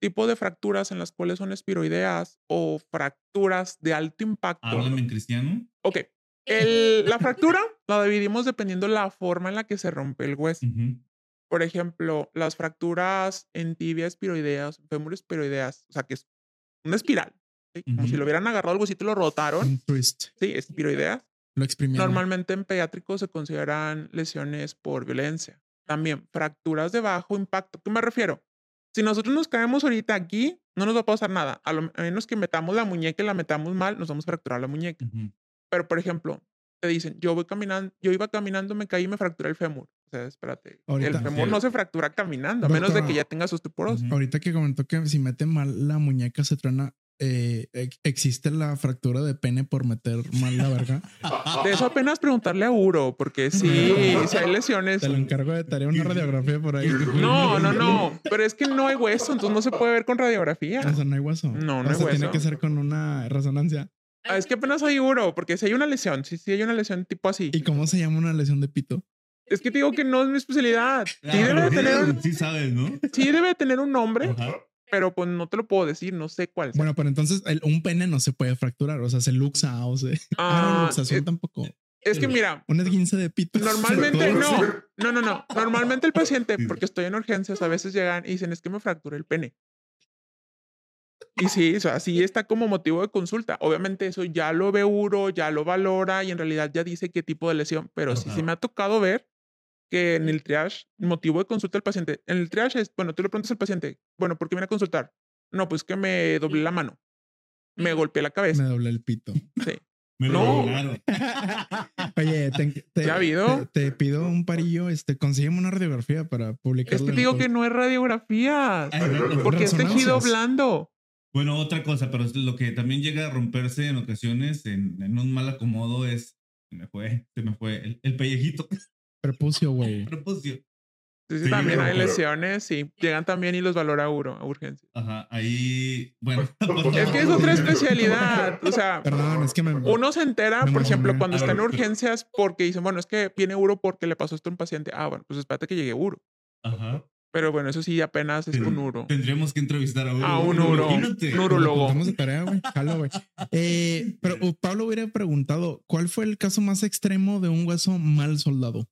S1: Tipo de fracturas en las cuales son espiroideas o fracturas de alto impacto.
S3: Háblame en cristiano.
S1: Ok. El- la fractura la dividimos dependiendo la forma en la que se rompe el hueso. Por ejemplo, las fracturas en tibia espiroideas, fémur espiroideas, o sea, que es una espiral. ¿sí? Como si lo hubieran agarrado el huesito y lo rotaron.
S2: Un twist.
S1: Sí, espiroideas.
S2: Lo exprimieron.
S1: Normalmente en pediátricos se consideran lesiones por violencia. También fracturas de bajo impacto. ¿Qué me refiero? Si nosotros nos caemos ahorita aquí, no nos va a pasar nada. A lo menos que metamos la muñeca y la metamos mal, nos vamos a fracturar la muñeca.
S3: Ujú.
S1: Pero, por ejemplo, te dicen, yo voy caminando, yo iba caminando, me caí y me fracturé el fémur. O sea, espérate.
S2: Ahorita.
S1: el fémur
S3: Sí.
S1: no se fractura caminando, a menos de que ya tengas osteoporosis.
S2: Ahorita que comentó que si mete mal la muñeca se truena, eh, ex- existe la fractura de pene por meter mal la verga. (laughs)
S1: De eso apenas preguntarle a Uro, porque sí, (laughs) si hay lesiones.
S2: Te lo encargo de tarea una radiografía por ahí. (laughs)
S1: No, no, no. Pero es que no hay hueso, entonces no se puede ver con radiografía.
S2: O sea, no hay hueso.
S1: No, no
S2: o
S1: hay
S2: sea, tiene
S1: hueso.
S2: que ser con una resonancia.
S1: Ah, Es que apenas hay uro, porque si hay una lesión, sí, sí hay una lesión tipo así.
S2: ¿Y cómo se llama una lesión de pito?
S1: Es que te digo que no es mi especialidad. Sí
S3: Ah,
S1: debe de tener un,
S3: Sí sabes, ¿no?
S1: sí debe de tener un nombre,
S3: Ajá.
S1: Pero pues no te lo puedo decir, no sé cuál. sea.
S2: Bueno, pero entonces el- un pene no se puede fracturar. O sea, se luxa o se. (laughs) Ah, no,
S1: Ah,
S2: luxación
S1: es,
S2: tampoco.
S1: es que mira,
S2: Un esguince de pito. (laughs)
S1: normalmente no, no, no, no. Normalmente el paciente, porque estoy en urgencias, a veces llegan y dicen, es que me fracturé el pene. Y sí, o sea, sí está como motivo de consulta. Obviamente eso ya lo ve uro, ya lo valora y en realidad ya dice qué tipo de lesión, pero sí,
S3: Ajá.
S1: sí me ha tocado ver que en el triage, motivo de consulta del paciente, en el triage es, bueno, tú le preguntas al paciente, bueno, ¿por qué viene a consultar? No, pues que me doblé la mano, me golpeé la
S2: Me
S1: cabeza.
S2: doblé el pito.
S1: Sí. (laughs)
S3: Me
S1: No. (laughs)
S2: Oye, te, te-
S1: ¿Ya ha habido?
S2: Te, te pido un parillo, este, consígueme una radiografía para publicarla.
S1: Es que digo que no es radiografía, porque es tejido blando.
S3: Bueno, otra cosa, pero es lo que también llega a romperse en ocasiones en, en un mal acomodo es. Se me fue, se me fue. El, el pellejito.
S2: Prepucio, güey. (laughs)
S3: Prepucio.
S1: Sí, sí,
S3: Sí,
S1: también
S3: pero-
S1: hay lesiones, sí. Llegan también y los valora uro, a urgencia.
S3: Ajá, ahí. Bueno. (laughs) (laughs)
S1: Es que es otra especialidad. O sea,
S2: Perdón, es que me.
S1: uno se entera,
S2: Me
S1: por ejemplo, cuando está en urgencias porque dicen, bueno, es que viene uro porque le pasó esto a un paciente. Ah, bueno, pues espérate que llegue uro.
S3: Ajá.
S1: Pero bueno, eso sí apenas es con uro.
S3: Tendríamos que entrevistar a, uno,
S1: A un uro. Un urologo.
S2: Vamos de tarea, güey. Jalo, güey. Eh, pero uh, Pablo hubiera preguntado: ¿cuál fue el caso más extremo de un hueso mal soldado?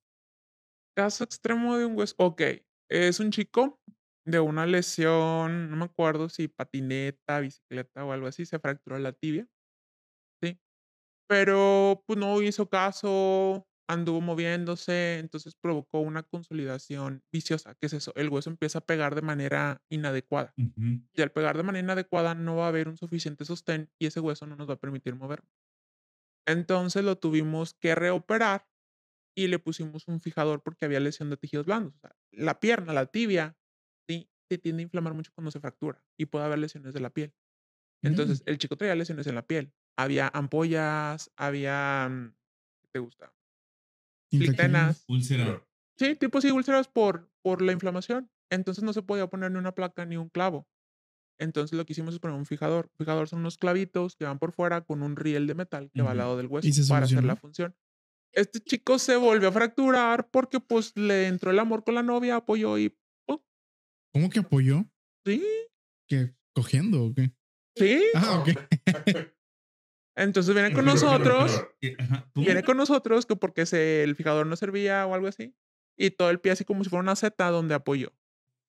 S1: Caso extremo de un hueso. Ok, es un chico de una lesión, no me acuerdo si patineta, bicicleta o algo así, se fracturó la tibia. Sí. Pero pues no hizo caso, anduvo moviéndose, entonces provocó una consolidación viciosa. ¿Qué es eso? El hueso empieza a pegar de manera inadecuada. Y al pegar de manera inadecuada no va a haber un suficiente sostén y ese hueso no nos va a permitir mover. Entonces lo tuvimos que reoperar y le pusimos un fijador porque había lesión de tejidos blandos. O sea, la pierna, la tibia, sí, se tiende a inflamar mucho cuando se fractura y puede haber lesiones de la piel. Entonces, el chico traía lesiones en la piel. Había ampollas, había, mm, ¿qué te gusta? Flictenas.
S3: Úlcera.
S1: Sí, tipo sí, úlceras por, por la inflamación. Entonces no se podía poner ni una placa ni un clavo. Entonces lo que hicimos es poner un fijador. Fijador son unos clavitos que van por fuera con un riel de metal que va al lado del hueso
S2: ¿Y se
S1: para hacer la función. Este chico se volvió a fracturar porque pues le entró el amor con la novia, apoyó y
S2: ¿Cómo que apoyó?
S1: Sí,
S2: ¿Que cogiendo o qué?
S1: sí.
S2: Ah, ok. (laughs)
S1: Entonces viene con nosotros, viene con nosotros que porque se, el fijador no servía o algo así. Y todo el pie así como si fuera una seta donde apoyó.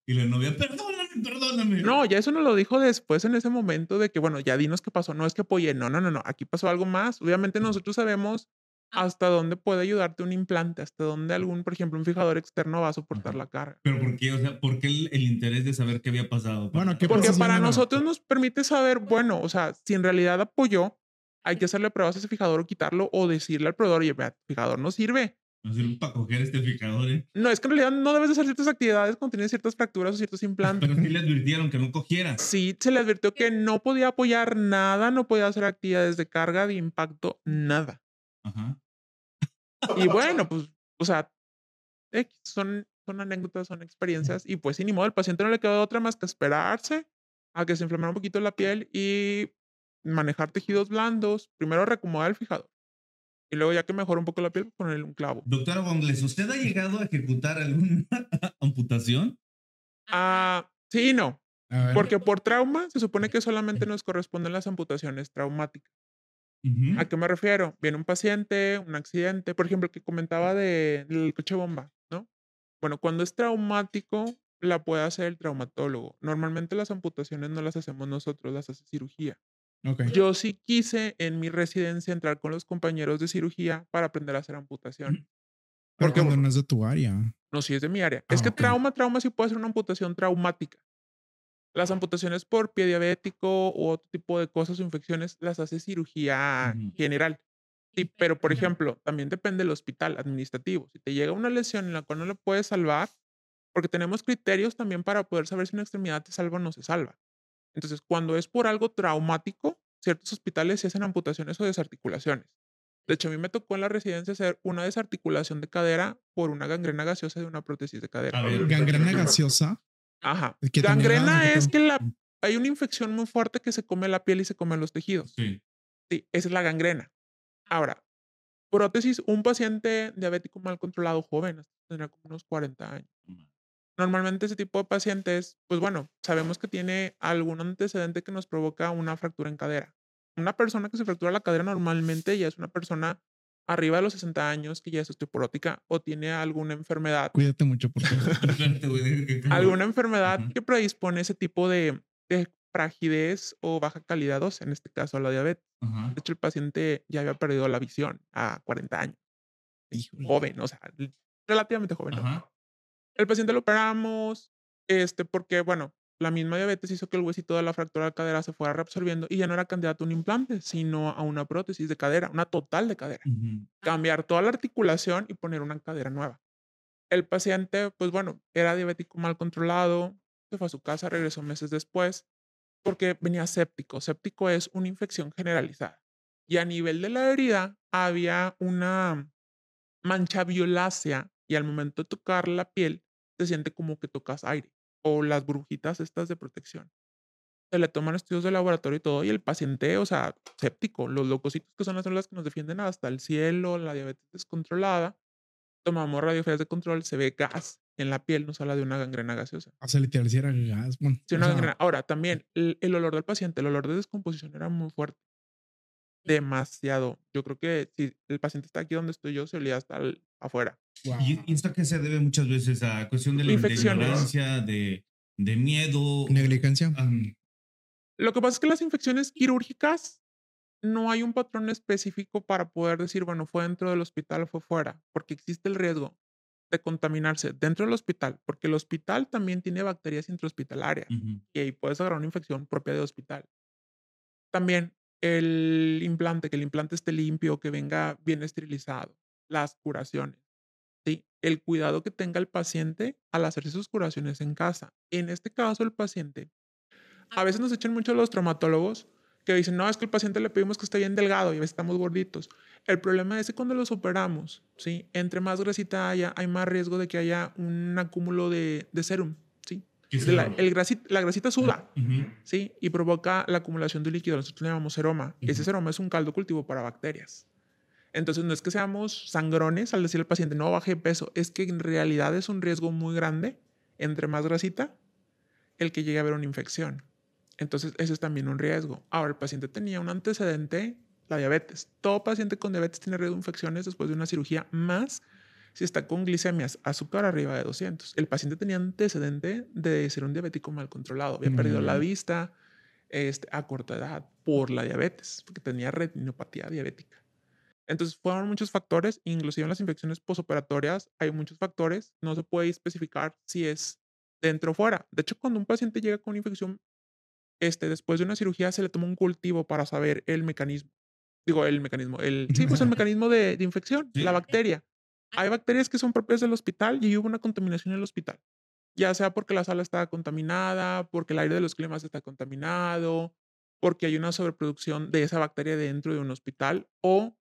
S3: Y la novia, perdóname, perdóname.
S1: No, ya eso nos lo dijo después en ese momento de que, bueno, ya dinos qué pasó. No es que apoyé, no, no, no, no. Aquí pasó algo más. Obviamente nosotros sabemos hasta dónde puede ayudarte un implante, hasta dónde algún, por ejemplo, un fijador externo va a soportar
S3: Ajá.
S1: la carga.
S3: Pero ¿por qué? O sea, ¿por qué el, el interés de saber qué había pasado?
S2: Bueno, ¿qué
S1: Porque para nosotros nos permite saber, bueno, o sea, si en realidad apoyó, hay que hacerle pruebas a ese fijador o quitarlo o decirle al proveedor, oye, vea, fijador no sirve.
S3: No sirve para coger este fijador, ¿eh?
S1: No, es que en realidad no debes de hacer ciertas actividades cuando tienes ciertas fracturas o ciertos implantes.
S3: Pero sí le advirtieron que no cogiera.
S1: Sí, se le advirtió que no podía apoyar nada, no podía hacer actividades de carga, de impacto, nada.
S3: Ajá.
S1: Y bueno, pues, o sea, son, son anécdotas, son experiencias. Y pues, sin ni modo, el paciente no le quedó otra más que esperarse a que se inflamara un poquito la piel y manejar tejidos blandos. Primero reacomodar el fijador. Y luego, ya que mejora un poco la piel, ponerle un clavo.
S3: Doctora Bongles, ¿usted ha llegado a ejecutar alguna (laughs) amputación?
S1: Ah, sí y no. Porque por trauma se supone que solamente nos corresponden las amputaciones traumáticas. ¿A qué me refiero? Viene un paciente, un accidente, por ejemplo, el que comentaba de- del coche bomba, ¿no? Bueno, cuando es traumático, la puede hacer el traumatólogo. Normalmente las amputaciones no las hacemos nosotros, las hace cirugía.
S2: ok.
S1: Yo sí quise en mi residencia entrar con los compañeros de cirugía para aprender a hacer amputación. Porque,
S2: no es de tu área.
S1: No, sí es de mi área. es
S2: Ah,
S1: que
S2: ok.
S1: trauma, trauma sí puede ser una amputación traumática. Las amputaciones por pie diabético u otro tipo de cosas o infecciones las hace cirugía
S3: Ujú.
S1: general. Sí, pero por ejemplo, también depende del hospital administrativo. Si te llega una lesión en la cual no la puedes salvar, porque tenemos criterios también para poder saber si una extremidad te salva o no se salva. Entonces, cuando es por algo traumático, ciertos hospitales se hacen amputaciones o desarticulaciones. De hecho, a mí me tocó en la residencia hacer una desarticulación de cadera por una gangrena gaseosa de una prótesis de cadera.
S3: A ver.
S2: Gangrena gaseosa.
S1: Ajá.
S2: que
S1: Gangrena es que la, hay una infección muy fuerte que se come la piel y se come los tejidos.
S3: Sí.
S1: Sí, esa es la gangrena. Ahora, prótesis, un paciente diabético mal controlado joven, tendrá como unos 40 años. Normalmente ese tipo de pacientes, pues bueno, sabemos que tiene algún antecedente que nos provoca una fractura en cadera. Una persona que se fractura la cadera normalmente ya es una persona arriba de los 60 años que ya es osteoporótica o tiene alguna enfermedad
S2: Cuídate mucho (laughs)
S3: que acabe.
S1: alguna enfermedad
S3: Ujú.
S1: que predispone ese tipo de, de fragilidez o baja calidad ósea, en este caso la diabetes.
S3: Ajá.
S1: De hecho, el paciente ya había perdido la visión a 40 años.
S2: Híjole.
S1: Joven, o sea, relativamente joven. ¿no?
S3: Ajá.
S1: El paciente lo operamos, este, porque, bueno, la misma diabetes hizo que el huesito de la fractura de cadera se fuera reabsorbiendo y ya no era candidato a un implante, sino a una prótesis de cadera, una total de cadera.
S3: Ujú.
S1: Cambiar toda la articulación y poner una cadera nueva. El paciente, pues bueno, era diabético mal controlado, se fue a su casa, regresó meses después, porque venía séptico. Séptico es una infección generalizada. Y a nivel de la herida había una mancha violácea y al momento de tocar la piel se siente como que tocas aire o las burbujitas estas de protección. Se le toman estudios de laboratorio y todo y el paciente, o sea, séptico, los leucocitos que son las células que nos defienden hasta el cielo, la diabetes descontrolada, tomamos radiografías de control, se ve gas en la piel, nos habla de una gangrena gaseosa.
S2: O sea, literal, si era gas. Bueno,
S1: Sí,
S2: o
S1: una
S2: sea,
S1: gangrena. Ahora, también el, el olor del paciente, el olor de descomposición era muy fuerte. Demasiado. Yo creo que si el paciente está aquí donde estoy yo, se olía hasta el- afuera.
S2: guau.
S3: Y esto que se debe muchas veces a cuestión de la ignorancia, de, de miedo.
S2: Negligencia.
S3: Am,
S1: Lo que pasa es que las infecciones quirúrgicas no hay un patrón específico para poder decir, bueno, fue dentro del hospital o fue fuera, porque existe el riesgo de contaminarse dentro del hospital, porque el hospital también tiene bacterias intrahospitalarias
S3: ujú.
S1: y ahí puedes agarrar una infección propia de hospital. También el implante, que el implante esté limpio, que venga bien esterilizado, las curaciones, ¿sí? El cuidado que tenga el paciente al hacerse sus curaciones en casa. En este caso, el paciente, a veces nos echan mucho los traumatólogos que dicen, no, es que el paciente le pedimos que esté bien delgado y a veces estamos gorditos. El problema es que cuando los operamos, ¿sí? Entre más grasita haya, hay más riesgo de que haya un acúmulo de, de serum, ¿sí?
S3: ¿Qué es
S1: De la, el grasit- la grasita suda. ¿sí? Y provoca la acumulación de líquido. Nosotros le llamamos seroma. Ese seroma es un caldo cultivo para bacterias. Entonces, no es que seamos sangrones al decirle al paciente, no baje de peso, es que en realidad es un riesgo muy grande entre más grasita el que llegue a haber una infección. Entonces, ese es también un riesgo. Ahora, el paciente tenía un antecedente, la diabetes. Todo paciente con diabetes tiene riesgo de infecciones después de una cirugía, más si está con glicemias, azúcar arriba de 200. El paciente tenía antecedente de ser un diabético mal controlado. Había perdido la
S2: Mm.
S1: vista este, a corta edad por la diabetes, porque tenía retinopatía diabética. Entonces, fueron muchos factores, inclusive en las infecciones posoperatorias hay muchos factores. No se puede especificar si es dentro o fuera. De hecho, cuando un paciente llega con una infección, este, después de una cirugía se le toma un cultivo para saber el mecanismo. Digo, el mecanismo, el, sí, pues el (laughs) mecanismo de, de infección,
S3: Sí.
S1: la bacteria. Hay bacterias que son propias del hospital y hubo una contaminación en el hospital. Ya sea porque la sala está contaminada, porque el aire de los climas está contaminado, porque hay una sobreproducción de esa bacteria dentro de un hospital o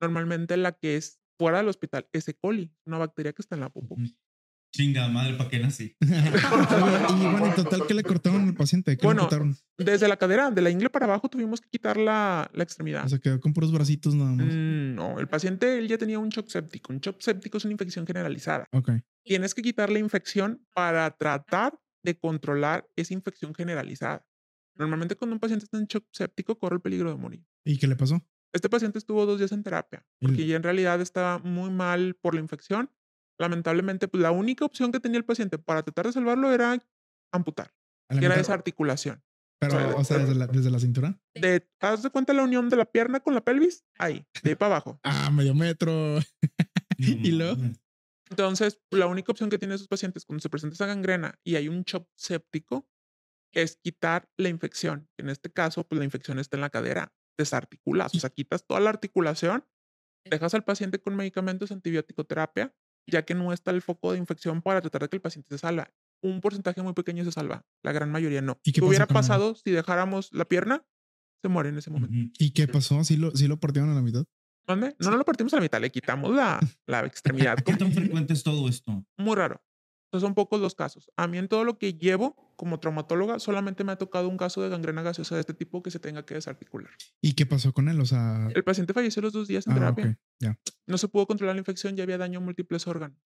S1: normalmente la que es fuera del hospital es E. coli, una bacteria que está en la popó.
S3: Chinga madre, ¿para qué nací? (laughs) (laughs)
S2: y bueno, en total, ¿qué le cortaron al paciente? ¿Qué
S1: Bueno,
S2: le quitaron?
S1: Desde la cadera, de la ingle para abajo, tuvimos que quitar la, la extremidad.
S2: O sea, quedó con puros bracitos nada más.
S1: Mm, no, el paciente él ya tenía un shock séptico. Un shock séptico es una infección generalizada.
S2: Ok.
S1: Tienes que quitar la infección para tratar de controlar esa infección generalizada. Normalmente cuando un paciente está en shock séptico corre el peligro de morir.
S2: ¿Y qué le pasó?
S1: Este paciente estuvo dos días en terapia porque ya en realidad estaba muy mal por la infección. Lamentablemente, pues la única opción que tenía el paciente para tratar de salvarlo era amputar, que era esa articulación.
S2: Pero, o sea, desde la, desde la cintura.
S1: De, haz de cuenta la unión de la pierna con la pelvis, ahí, de ahí para abajo.
S2: Ah, medio metro. (laughs) ¿Y luego?
S3: mames.
S1: Entonces, la única opción que tienen esos pacientes cuando se presenta esa gangrena y hay un shock séptico es quitar la infección. En este caso, pues la infección está en la cadera, desarticulas, o sea, quitas toda la articulación, dejas al paciente con medicamentos antibiótico terapia, ya que no está el foco de infección para tratar de que el paciente se salva. Un porcentaje muy pequeño se salva, la gran mayoría no.
S2: ¿Y qué
S1: ¿Qué hubiera pasado si dejáramos la pierna? Se muere en ese momento.
S2: ¿Y qué pasó? ¿Sí lo, sí lo partieron a la mitad?
S1: ¿Mande? No, no lo partimos a la mitad, le quitamos la, la extremidad. (laughs)
S3: ¿Qué tan frecuente es todo esto?
S1: muy raro. Entonces son pocos los casos. A mí en todo lo que llevo como traumatóloga solamente me ha tocado un caso de gangrena gaseosa de este tipo que se tenga que desarticular.
S2: ¿Y qué pasó con él? O sea,
S1: El paciente falleció los dos días en
S2: ah,
S1: terapia. No se pudo controlar la infección, ya había daño a múltiples órganos.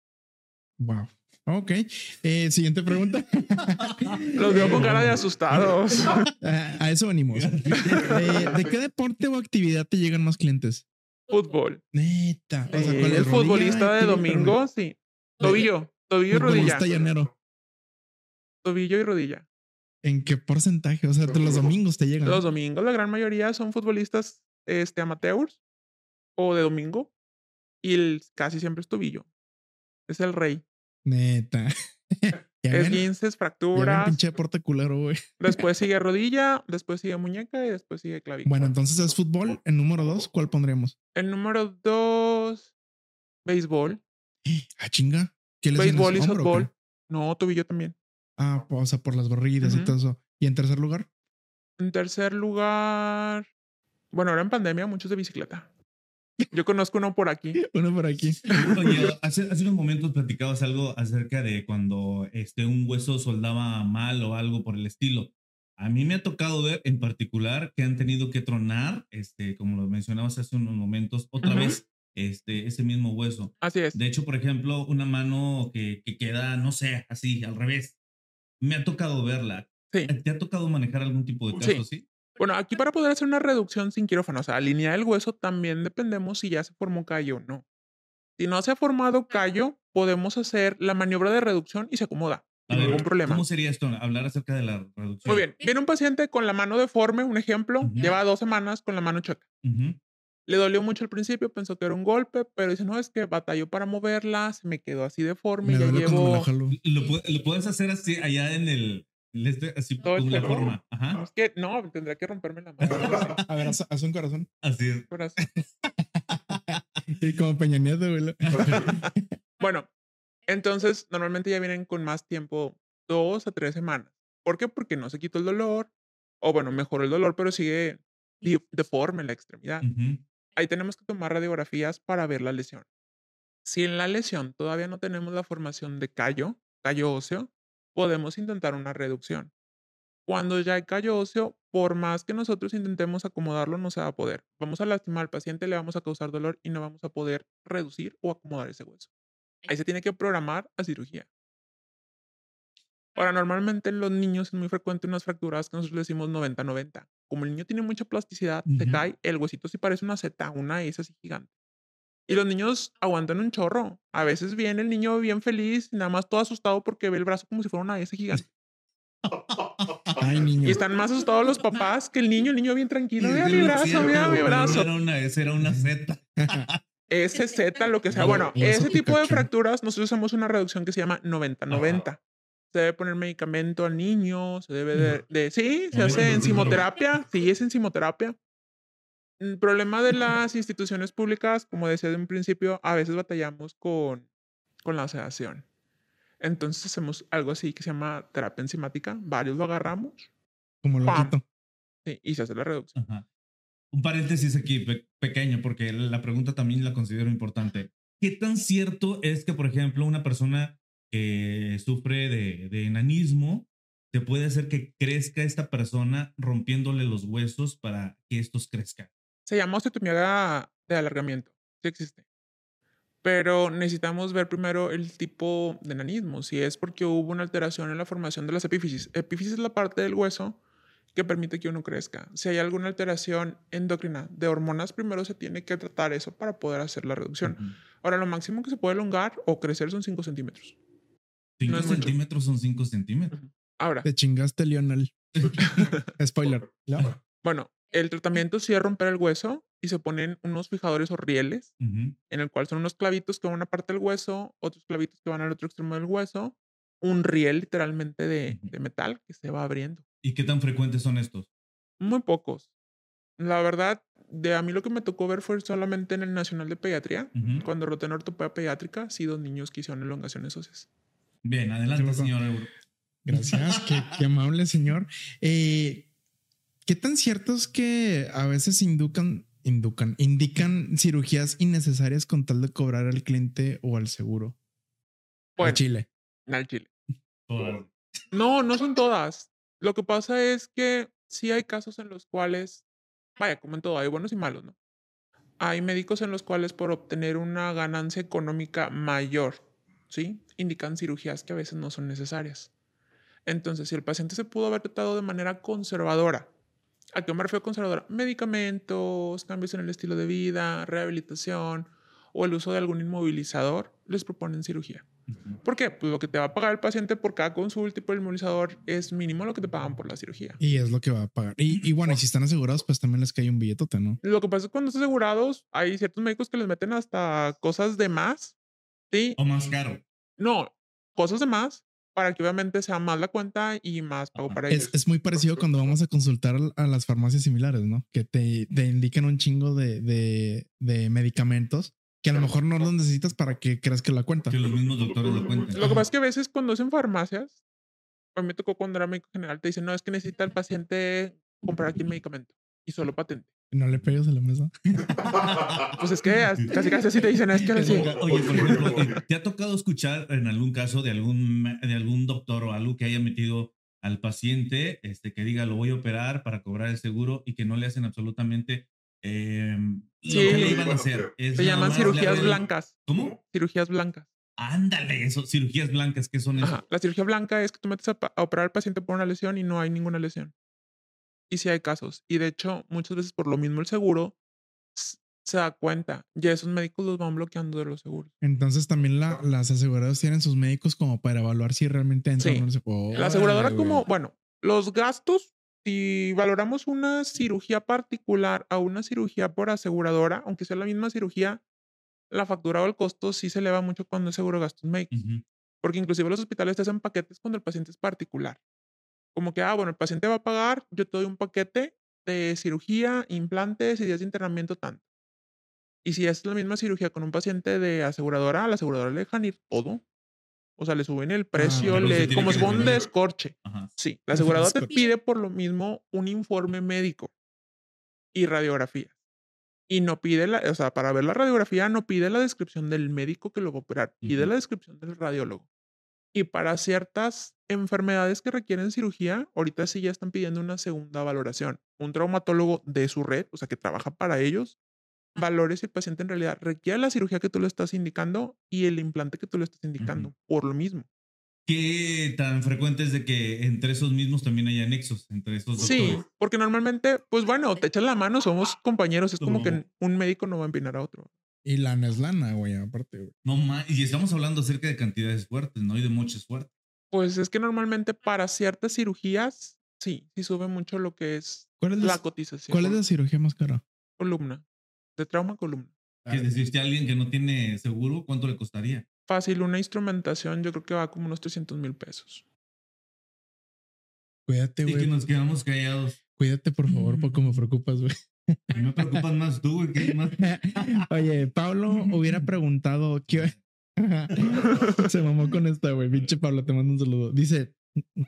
S2: Wow. Ok. Eh, siguiente pregunta. (laughs)
S1: Los veo con cara de asustados. (laughs)
S2: a, eso venimos. (laughs) Eh, ¿De qué deporte o actividad te llegan más clientes?
S1: Fútbol.
S2: Neta. O sea, ¿cuál es?
S1: el
S2: ¿Rodilla,
S1: futbolista de domingo, sí. Tobillo, tobillo y rodilla.
S2: Llanero.
S1: Tobillo y rodilla.
S2: ¿En qué porcentaje? O sea, de los domingos te llegan.
S1: Los domingos, la gran mayoría son futbolistas este, amateurs o de domingo. Y el, casi siempre es tobillo. Es el rey.
S2: Neta. (laughs)
S1: Esguinces, fracturas.
S2: pinche deporte culero, güey.
S1: Después sigue (laughs) rodilla, después sigue muñeca y después sigue clavícula.
S2: Bueno, entonces es fútbol. En número dos, ¿cuál pondríamos?
S1: El número dos, béisbol. (gasps)
S2: Ah, chinga. ¿Qué?
S1: Béisbol y softball. No, tobillo también.
S2: Ah, o sea, por las barridas y
S1: Ujú.
S2: todo eso. ¿Y en tercer lugar?
S1: En tercer lugar, bueno, ahora en pandemia, muchos de bicicleta. Yo conozco uno por aquí. (laughs)
S2: Uno por aquí.
S3: Oye, (laughs) hace, hace unos momentos platicabas algo acerca de cuando este, un hueso soldaba mal o algo por el estilo. A mí me ha tocado ver en particular que han tenido que tronar, este, como lo mencionabas hace unos momentos, otra
S1: Ujú.
S3: vez este, ese mismo hueso.
S1: Así es.
S3: De hecho, por ejemplo, una mano que, que queda, no sé, así, al revés. Me ha tocado verla.
S1: Sí.
S3: ¿Te ha tocado manejar algún tipo de caso
S1: Sí.
S3: así?
S1: Bueno, aquí para poder hacer una reducción sin quirófano, o sea, alinear el hueso, también dependemos si ya se formó callo o no. Si no se ha formado callo, podemos hacer la maniobra de reducción y se acomoda.
S3: A ver,
S1: ningún problema.
S3: ¿Cómo sería esto? Hablar acerca de la reducción.
S1: Muy bien. Viene un paciente con la mano deforme, un ejemplo, lleva dos semanas con la mano chueca.
S3: Ujú.
S1: Le dolió mucho al principio, pensó que era un golpe, pero dice, no, es que batalló para moverla, se me quedó así deforme,
S2: Me
S1: ya llevo...
S3: Lo, pu- lo puedes hacer así allá en el, este, así
S1: Todo
S3: con la forma. Ajá.
S1: Es que no, tendría que romperme la mano. (laughs)
S2: A ver, haz, haz un corazón.
S3: Así es.
S1: así. (laughs)
S2: Y como Peña Nieto, güey. lo- (laughs)
S1: Bueno, entonces normalmente ya vienen con más tiempo, dos a tres semanas. ¿Por qué? Porque no se quitó el dolor, o bueno, mejoró el dolor, pero sigue deforme la extremidad. Ahí tenemos que tomar radiografías para ver la lesión. Si en la lesión todavía no tenemos la formación de callo, callo óseo, podemos intentar una reducción. Cuando ya hay callo óseo, por más que nosotros intentemos acomodarlo, no se va a poder. Vamos a lastimar al paciente, le vamos a causar dolor y no vamos a poder reducir o acomodar ese hueso. Ahí se tiene que programar a cirugía. Ahora, normalmente en los niños es muy frecuente unas fracturas que nosotros le decimos 90-90. Como el niño tiene mucha plasticidad, se
S3: Ujú.
S1: cae, el huesito sí parece una Z, una S así gigante. Y los niños aguantan un chorro. A veces viene el niño bien feliz, nada más todo asustado porque ve el brazo como si fuera una S gigante.
S2: Ay, niño.
S1: Y están más asustados los papás que el niño. El niño bien tranquilo. Mira mi brazo, mira mi brazo.
S3: Era una S, era una Z.
S1: Ese Z, lo que sea.
S2: No,
S1: Bueno, ese tipo de fracturas, nosotros usamos una reducción que se llama 90-90. Se debe poner medicamento al niño, se debe de... de- sí, se hace enzimoterapia. Sí, es enzimoterapia. El problema de las instituciones públicas, como decía de un principio, a veces batallamos con, con la sedación. Entonces hacemos algo así que se llama terapia enzimática. Varios lo agarramos
S2: Como loquito.
S1: sí, y se hace la reducción.
S3: Ajá. Un paréntesis aquí pe- pequeño, porque la pregunta también la considero importante. ¿Qué tan cierto es que, por ejemplo, una persona que sufre de, de enanismo te puede hacer que crezca esta persona rompiéndole los huesos para que estos crezcan?
S1: Se llama osteotomía de alargamiento. Sí existe. Pero necesitamos ver primero el tipo de enanismo. Si es porque hubo una alteración en la formación de las epífisis. Epífisis es la parte del hueso que permite que uno crezca. Si hay alguna alteración endocrina de hormonas, primero se tiene que tratar eso para poder hacer la reducción. Ahora, lo máximo que se puede elongar o crecer son 5 centímetros.
S3: Cinco
S1: No es mucho.
S3: centímetros son 5 centímetros.
S1: Ahora,
S2: Te chingaste, Lionel. (laughs) Spoiler. ¿no?
S1: bueno, el tratamiento sí es romper el hueso y se ponen unos fijadores o rieles en el cual son unos clavitos que van a una parte del hueso, otros clavitos que van al otro extremo del hueso, un riel literalmente de, metal que se va abriendo.
S3: ¿Y qué tan frecuentes son estos?
S1: Muy pocos. La verdad, de a mí lo que me tocó ver fue solamente en el Nacional de Pediatría,
S3: Ujú.
S1: cuando roté en ortopedia pediátrica, sí, dos niños que hicieron elongaciones óseas.
S3: Bien, adelante, señor Euro.
S2: Gracias, qué, qué amable señor. Eh, ¿Qué tan cierto es que a veces inducan, inducan, indican cirugías innecesarias con tal de cobrar al cliente o al seguro?
S1: Bueno,
S2: Al Chile.
S1: al chile. No, no son todas. Lo que pasa es que sí hay casos en los cuales, vaya, como en todo, hay buenos y malos, ¿no? Hay médicos en los cuales por obtener una ganancia económica mayor, ¿sí? Indican cirugías que a veces no son necesarias. Entonces, si el paciente se pudo haber tratado de manera conservadora, ¿a qué me refiero conservadora? Medicamentos, cambios en el estilo de vida, rehabilitación o el uso de algún inmovilizador, les proponen cirugía. ¿Por qué? Pues lo que te va a pagar el paciente por cada consulta y por el inmunizador es mínimo lo que te pagan por la cirugía.
S2: Y es lo que va a pagar. Y, y bueno, y si están asegurados, pues también les cae un billetote, ¿no?
S1: Lo que pasa es que cuando están asegurados, hay ciertos médicos que les meten hasta cosas de más. Sí,
S3: O más caro.
S1: No, cosas de más para que obviamente sea más la cuenta y más pago
S3: Ajá.
S1: para
S2: Es,
S1: ellos.
S2: es muy parecido cuando vamos a consultar a las farmacias similares, ¿no? Que te, te indican un chingo de, de, de medicamentos que a lo mejor no los necesitas para que creas que la cuenta.
S3: Que los mismos doctores lo cuenten.
S1: Lo que pasa es que a veces cuando es en farmacias, a mí me tocó cuando era médico general, te dicen, no, es que necesita el paciente comprar aquí el medicamento y solo patente.
S2: No le pegues a la mesa. (laughs)
S1: Pues es que casi casi así te dicen, es que sí.
S3: Oye, por ejemplo, ¿te ha tocado escuchar en algún caso de algún, de algún doctor o algo que haya metido al paciente este, que diga lo voy a operar para cobrar el seguro y que no le hacen absolutamente eh,
S1: Sí.
S3: lo que le iban a hacer? Es
S1: Se llaman cirugías blancas.
S3: ¿Cómo?
S1: Cirugías blancas.
S3: Ándale, eso, cirugías blancas, ¿qué son eso?
S1: Ajá. La cirugía blanca es que tú metes a operar al paciente por una lesión y no hay ninguna lesión. Y sí hay casos. Y de hecho, muchas veces por lo mismo el seguro se da cuenta. Ya esos médicos los van bloqueando de los seguros.
S2: Entonces también la- las aseguradoras tienen sus médicos como para evaluar si realmente entra
S1: Sí.
S2: o no se puede.
S1: La aseguradora como, bueno, los gastos, si valoramos una cirugía particular a una cirugía por aseguradora, aunque sea la misma cirugía, la factura o el costo sí se eleva mucho cuando es seguro gastos médicos. Porque inclusive los hospitales te hacen paquetes cuando el paciente es particular. Como que, ah, bueno, el paciente va a pagar, yo te doy un paquete de cirugía, implantes y días de internamiento tanto. Y si es la misma cirugía con un paciente de aseguradora, a la aseguradora le dejan ir todo. O sea, le suben el precio, le,
S3: tiene
S1: como fuera un descorche.
S3: Ajá.
S1: Sí, la (laughs) aseguradora te pide por lo mismo un informe médico y radiografías. Y no pide la, o sea, para ver la radiografía no pide la descripción del médico que lo va a operar, pide
S3: Ujú.
S1: la descripción del radiólogo. Y para ciertas enfermedades que requieren cirugía, ahorita sí ya están pidiendo una segunda valoración. Un traumatólogo de su red, o sea, que trabaja para ellos, valore si el paciente en realidad requiere la cirugía que tú le estás indicando y el implante que tú le estás indicando, por lo mismo.
S3: ¿Qué tan frecuente es de que entre esos mismos también haya nexos? Entre esos
S1: Sí,
S3: doctores?
S1: porque normalmente, pues bueno, te echan la mano, somos compañeros. Es como
S3: Como-
S1: que un médico no va a empinar a otro.
S2: Y lana es lana, güey, aparte, güey.
S3: No ma- y estamos hablando acerca de cantidades fuertes, ¿no? Y de moches fuertes.
S1: Pues es que normalmente para ciertas cirugías, sí, sí sube mucho lo que es
S2: ¿Cuál es la,
S1: la cotización.
S2: ¿cuál es la cirugía más cara?
S1: columna? De trauma columna.
S3: Es decir, si alguien que no tiene seguro, ¿cuánto le costaría?
S1: Fácil, una instrumentación yo creo que va como unos 300 mil pesos.
S2: Cuídate,
S3: Y que
S2: güey.
S3: nos quedamos callados.
S2: Cuídate, por favor,
S1: Mm.
S2: porque me preocupas, güey.
S3: Me preocupas más tú, güey, más. (laughs)
S2: Oye, Pablo hubiera preguntado qué. (laughs) Se mamó con esta, güey. Pinche Pablo, te mando un saludo. Dice: